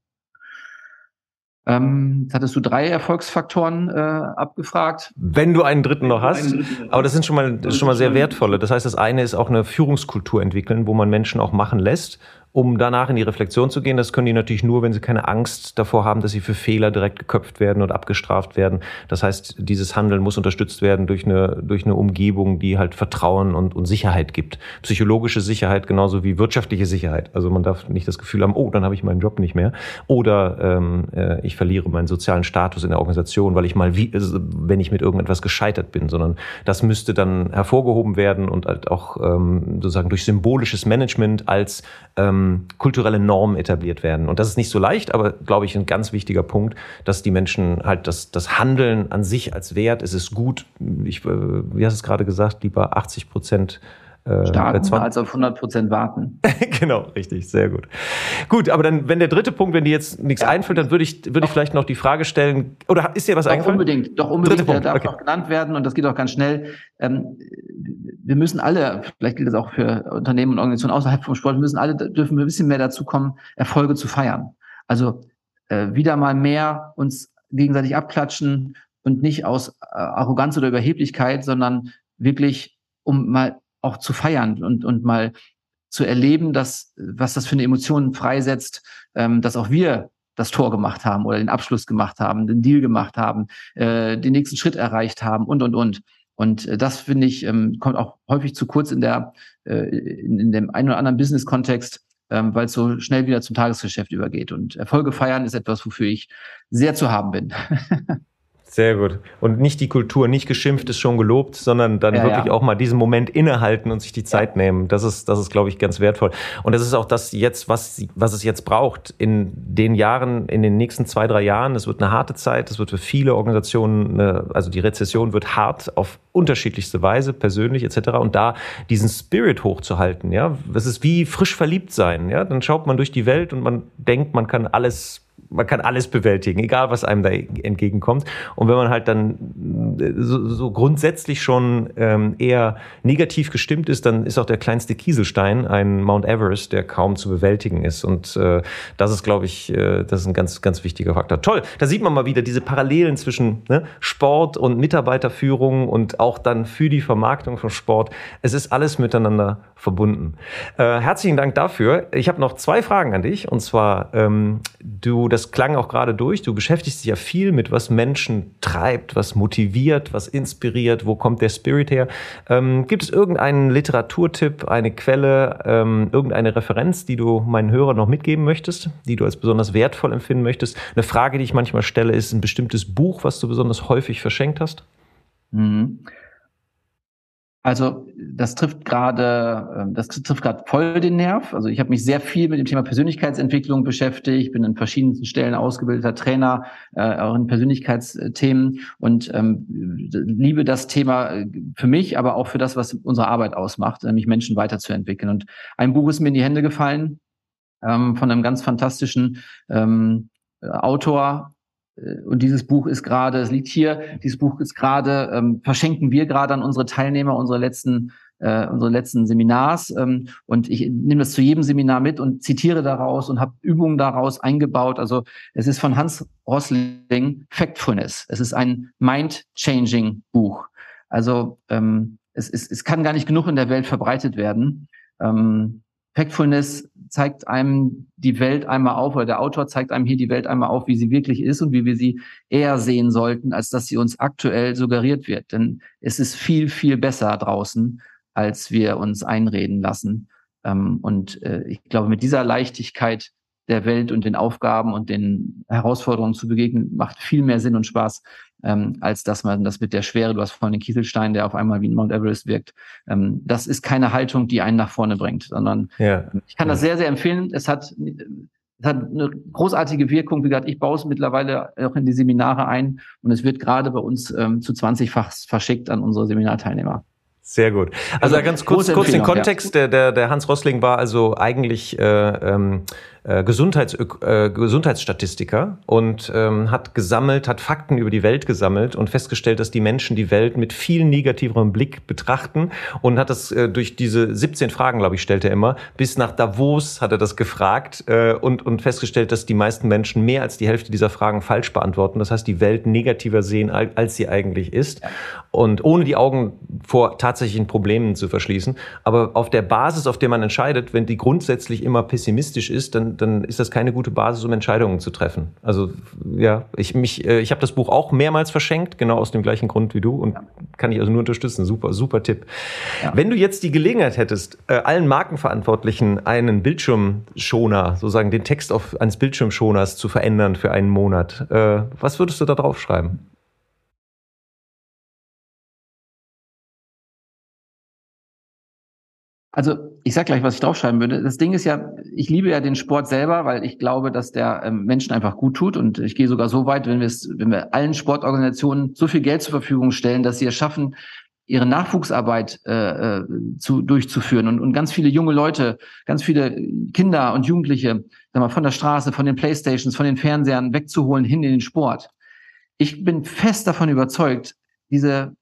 Ähm, jetzt hattest du drei Erfolgsfaktoren äh, abgefragt. Wenn du einen dritten noch hast, aber das sind schon mal, das ist schon mal sehr wertvolle. Das heißt, das eine ist auch eine Führungskultur entwickeln, wo man Menschen auch machen lässt um danach in die Reflexion zu gehen. Das können die natürlich nur, wenn sie keine Angst davor haben, dass sie für Fehler direkt geköpft werden und abgestraft werden. Das heißt, dieses Handeln muss unterstützt werden durch eine, durch eine Umgebung, die halt Vertrauen und, und Sicherheit gibt. Psychologische Sicherheit genauso wie wirtschaftliche Sicherheit. Also man darf nicht das Gefühl haben, oh, dann habe ich meinen Job nicht mehr. Oder ähm, äh, ich verliere meinen sozialen Status in der Organisation, weil ich mal, wie, also wenn ich mit irgendetwas gescheitert bin, sondern das müsste dann hervorgehoben werden und halt auch ähm, sozusagen durch symbolisches Management als ähm, ähm, kulturelle Normen etabliert werden. Und das ist nicht so leicht, aber glaube ich ein ganz wichtiger Punkt, dass die Menschen halt das, das Handeln an sich als Wert, es ist gut, ich, äh, wie hast du es gerade gesagt, lieber 80 Prozent äh, starten als auf 100 Prozent warten. <laughs> genau, richtig, sehr gut. Gut, aber dann, wenn der dritte Punkt, wenn dir jetzt nichts ja. einfällt, dann würde ich, würde ich vielleicht noch die Frage stellen, oder ist dir was doch eingefallen? Unbedingt, doch unbedingt, der darf okay. auch genannt werden und das geht auch ganz schnell. Ähm, wir müssen alle, vielleicht gilt das auch für Unternehmen und Organisationen außerhalb vom Sport, wir müssen alle, dürfen wir ein bisschen mehr dazu kommen, Erfolge zu feiern. Also äh, wieder mal mehr uns gegenseitig abklatschen und nicht aus äh, Arroganz oder Überheblichkeit, sondern wirklich, um mal auch zu feiern und, und mal zu erleben, dass, was das für eine Emotion freisetzt, ähm, dass auch wir das Tor gemacht haben oder den Abschluss gemacht haben, den Deal gemacht haben, äh, den nächsten Schritt erreicht haben und, und, und. Und äh, das finde ich, ähm, kommt auch häufig zu kurz in der, äh, in, in dem einen oder anderen Business-Kontext, ähm, weil es so schnell wieder zum Tagesgeschäft übergeht. Und Erfolge feiern ist etwas, wofür ich sehr zu haben bin. <laughs> Sehr gut. Und nicht die Kultur, nicht geschimpft ist schon gelobt, sondern dann ja, wirklich ja. auch mal diesen Moment innehalten und sich die Zeit ja. nehmen. Das ist, das ist, glaube ich, ganz wertvoll. Und das ist auch das jetzt, was, was es jetzt braucht in den Jahren, in den nächsten zwei, drei Jahren. Es wird eine harte Zeit. Es wird für viele Organisationen, eine, also die Rezession wird hart auf unterschiedlichste Weise, persönlich etc. Und da diesen Spirit hochzuhalten, ja, das ist wie frisch verliebt sein. Ja, dann schaut man durch die Welt und man denkt, man kann alles man kann alles bewältigen, egal was einem da entgegenkommt. Und wenn man halt dann äh, so, so grundsätzlich schon ähm, eher negativ gestimmt ist, dann ist auch der kleinste Kieselstein ein Mount Everest, der kaum zu bewältigen ist. Und äh, das ist, glaube ich, äh, das ist ein ganz, ganz wichtiger Faktor. Toll, da sieht man mal wieder diese Parallelen zwischen ne, Sport und Mitarbeiterführung und auch dann für die Vermarktung von Sport. Es ist alles miteinander verbunden. Äh, herzlichen Dank dafür. Ich habe noch zwei Fragen an dich. Und zwar, ähm, du, das klang auch gerade durch, du beschäftigst dich ja viel mit, was Menschen treibt, was motiviert, was inspiriert, wo kommt der Spirit her. Ähm, gibt es irgendeinen Literaturtipp, eine Quelle, ähm, irgendeine Referenz, die du meinen Hörern noch mitgeben möchtest, die du als besonders wertvoll empfinden möchtest? Eine Frage, die ich manchmal stelle, ist ein bestimmtes Buch, was du besonders häufig verschenkt hast? Mhm. Also das trifft gerade, ähm, das trifft gerade voll den Nerv. Also ich habe mich sehr viel mit dem Thema Persönlichkeitsentwicklung beschäftigt, bin an verschiedensten Stellen ausgebildeter Trainer, äh, auch in Persönlichkeitsthemen und ähm, liebe das Thema äh, für mich, aber auch für das, was unsere Arbeit ausmacht, nämlich Menschen weiterzuentwickeln. Und ein Buch ist mir in die Hände gefallen ähm, von einem ganz fantastischen ähm, Autor, äh, und dieses Buch ist gerade, es liegt hier, dieses Buch ist gerade, ähm, verschenken wir gerade an unsere Teilnehmer unsere letzten, äh, unsere letzten Seminars. Ähm, und ich nehme das zu jedem Seminar mit und zitiere daraus und habe Übungen daraus eingebaut. Also es ist von Hans Rosling Factfulness. Es ist ein mind-changing Buch. Also ähm, es, es, es kann gar nicht genug in der Welt verbreitet werden. Ähm, Factfulness zeigt einem die Welt einmal auf, oder der Autor zeigt einem hier die Welt einmal auf, wie sie wirklich ist und wie wir sie eher sehen sollten, als dass sie uns aktuell suggeriert wird. Denn es ist viel, viel besser draußen, als wir uns einreden lassen. Ähm, und äh, ich glaube, mit dieser Leichtigkeit der Welt und den Aufgaben und den Herausforderungen zu begegnen, macht viel mehr Sinn und Spaß, ähm, als dass man das mit der Schwere, du hast vorhin den Kieselstein, der auf einmal wie ein Mount Everest wirkt. Ähm, das ist keine Haltung, die einen nach vorne bringt, sondern ja. ich kann ja. das sehr, sehr empfehlen. Es hat, es hat eine großartige Wirkung. Wie gesagt, ich baue es mittlerweile auch in die Seminare ein und es wird gerade bei uns ähm, zu 20-fach verschickt an unsere Seminarteilnehmer. Sehr gut. Also, also ganz kurz, kurz den Kontext. Ja. Der, der, der Hans Rossling war also eigentlich äh, ähm, äh, Gesundheits, äh, Gesundheitsstatistiker und ähm, hat gesammelt, hat Fakten über die Welt gesammelt und festgestellt, dass die Menschen die Welt mit viel negativerem Blick betrachten und hat das äh, durch diese 17 Fragen, glaube ich, stellt er immer, bis nach Davos hat er das gefragt äh, und, und festgestellt, dass die meisten Menschen mehr als die Hälfte dieser Fragen falsch beantworten. Das heißt, die Welt negativer sehen, als sie eigentlich ist und ohne die Augen vor tatsächlichen Problemen zu verschließen. Aber auf der Basis, auf der man entscheidet, wenn die grundsätzlich immer pessimistisch ist, dann dann ist das keine gute Basis, um Entscheidungen zu treffen. Also ja, ich mich, äh, ich habe das Buch auch mehrmals verschenkt, genau aus dem gleichen Grund wie du und ja. kann ich also nur unterstützen. Super, super Tipp. Ja. Wenn du jetzt die Gelegenheit hättest, äh, allen Markenverantwortlichen einen Bildschirmschoner, sozusagen den Text auf, eines Bildschirmschoners zu verändern für einen Monat, äh, was würdest du da drauf schreiben? Also ich sag gleich, was ich draufschreiben würde. Das Ding ist ja, ich liebe ja den Sport selber, weil ich glaube, dass der ähm, Menschen einfach gut tut. Und ich gehe sogar so weit, wenn wir es, wenn wir allen Sportorganisationen so viel Geld zur Verfügung stellen, dass sie es schaffen, ihre Nachwuchsarbeit äh, äh, zu, durchzuführen und, und ganz viele junge Leute, ganz viele Kinder und Jugendliche, sag mal, von der Straße, von den Playstations, von den Fernsehern wegzuholen hin in den Sport. Ich bin fest davon überzeugt, diese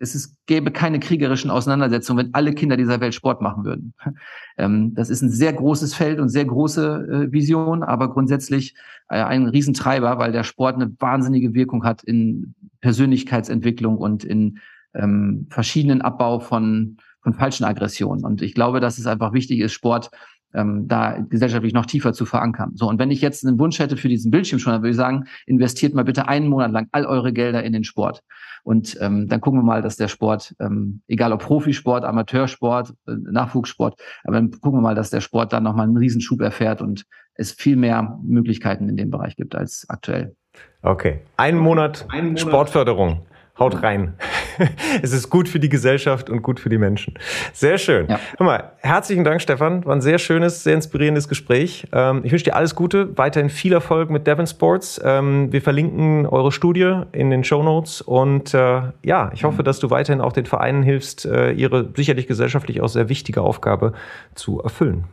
es ist, gäbe keine kriegerischen Auseinandersetzungen, wenn alle Kinder dieser Welt Sport machen würden. <laughs> Ähm, das ist ein sehr großes Feld und sehr große äh, Vision, aber grundsätzlich äh, ein Riesentreiber, weil der Sport eine wahnsinnige Wirkung hat in Persönlichkeitsentwicklung und in ähm, verschiedenen Abbau von, von falschen Aggressionen. Und ich glaube, dass es einfach wichtig ist, Sport ähm, da gesellschaftlich noch tiefer zu verankern. So, und wenn ich jetzt einen Wunsch hätte für diesen Bildschirm schon, dann würde ich sagen, investiert mal bitte einen Monat lang all eure Gelder in den Sport. Und ähm, dann gucken wir mal, dass der Sport, ähm, egal ob Profisport, Amateursport, äh, Nachwuchssport, aber dann gucken wir mal, dass der Sport dann nochmal einen Riesenschub erfährt und es viel mehr Möglichkeiten in dem Bereich gibt als aktuell. Okay. Ein Monat, Ein Monat Sportförderung. Haut rein. <laughs> es ist gut für die Gesellschaft und gut für die Menschen. Sehr schön. Ja. Hör mal, herzlichen Dank, Stefan. War ein sehr schönes, sehr inspirierendes Gespräch. Ähm, ich wünsche dir alles Gute, weiterhin viel Erfolg mit Devon Sports. Ähm, wir verlinken eure Studie in den Show Notes und äh, ja, ich hoffe, dass du weiterhin auch den Vereinen hilfst, äh, ihre sicherlich gesellschaftlich auch sehr wichtige Aufgabe zu erfüllen.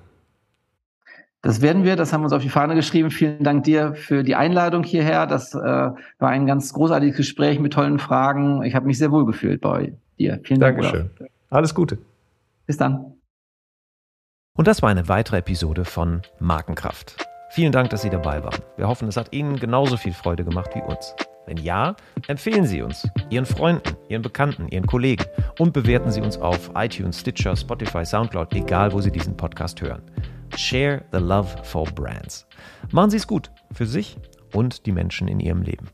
Das werden wir, das haben wir uns auf die Fahne geschrieben. Vielen Dank dir für die Einladung hierher. Das äh, war ein ganz großartiges Gespräch mit tollen Fragen. Ich habe mich sehr wohl gefühlt bei dir. Vielen Dank. Dankeschön. Olaf. Alles Gute. Bis dann. Und das war eine weitere Episode von Markenkraft. Vielen Dank, dass Sie dabei waren. Wir hoffen, es hat Ihnen genauso viel Freude gemacht wie uns. Wenn ja, empfehlen Sie uns, Ihren Freunden, Ihren Bekannten, Ihren Kollegen und bewerten Sie uns auf iTunes, Stitcher, Spotify, Soundcloud, egal wo Sie diesen Podcast hören. Share the love for brands. Machen Sie es gut für sich und die Menschen in Ihrem Leben.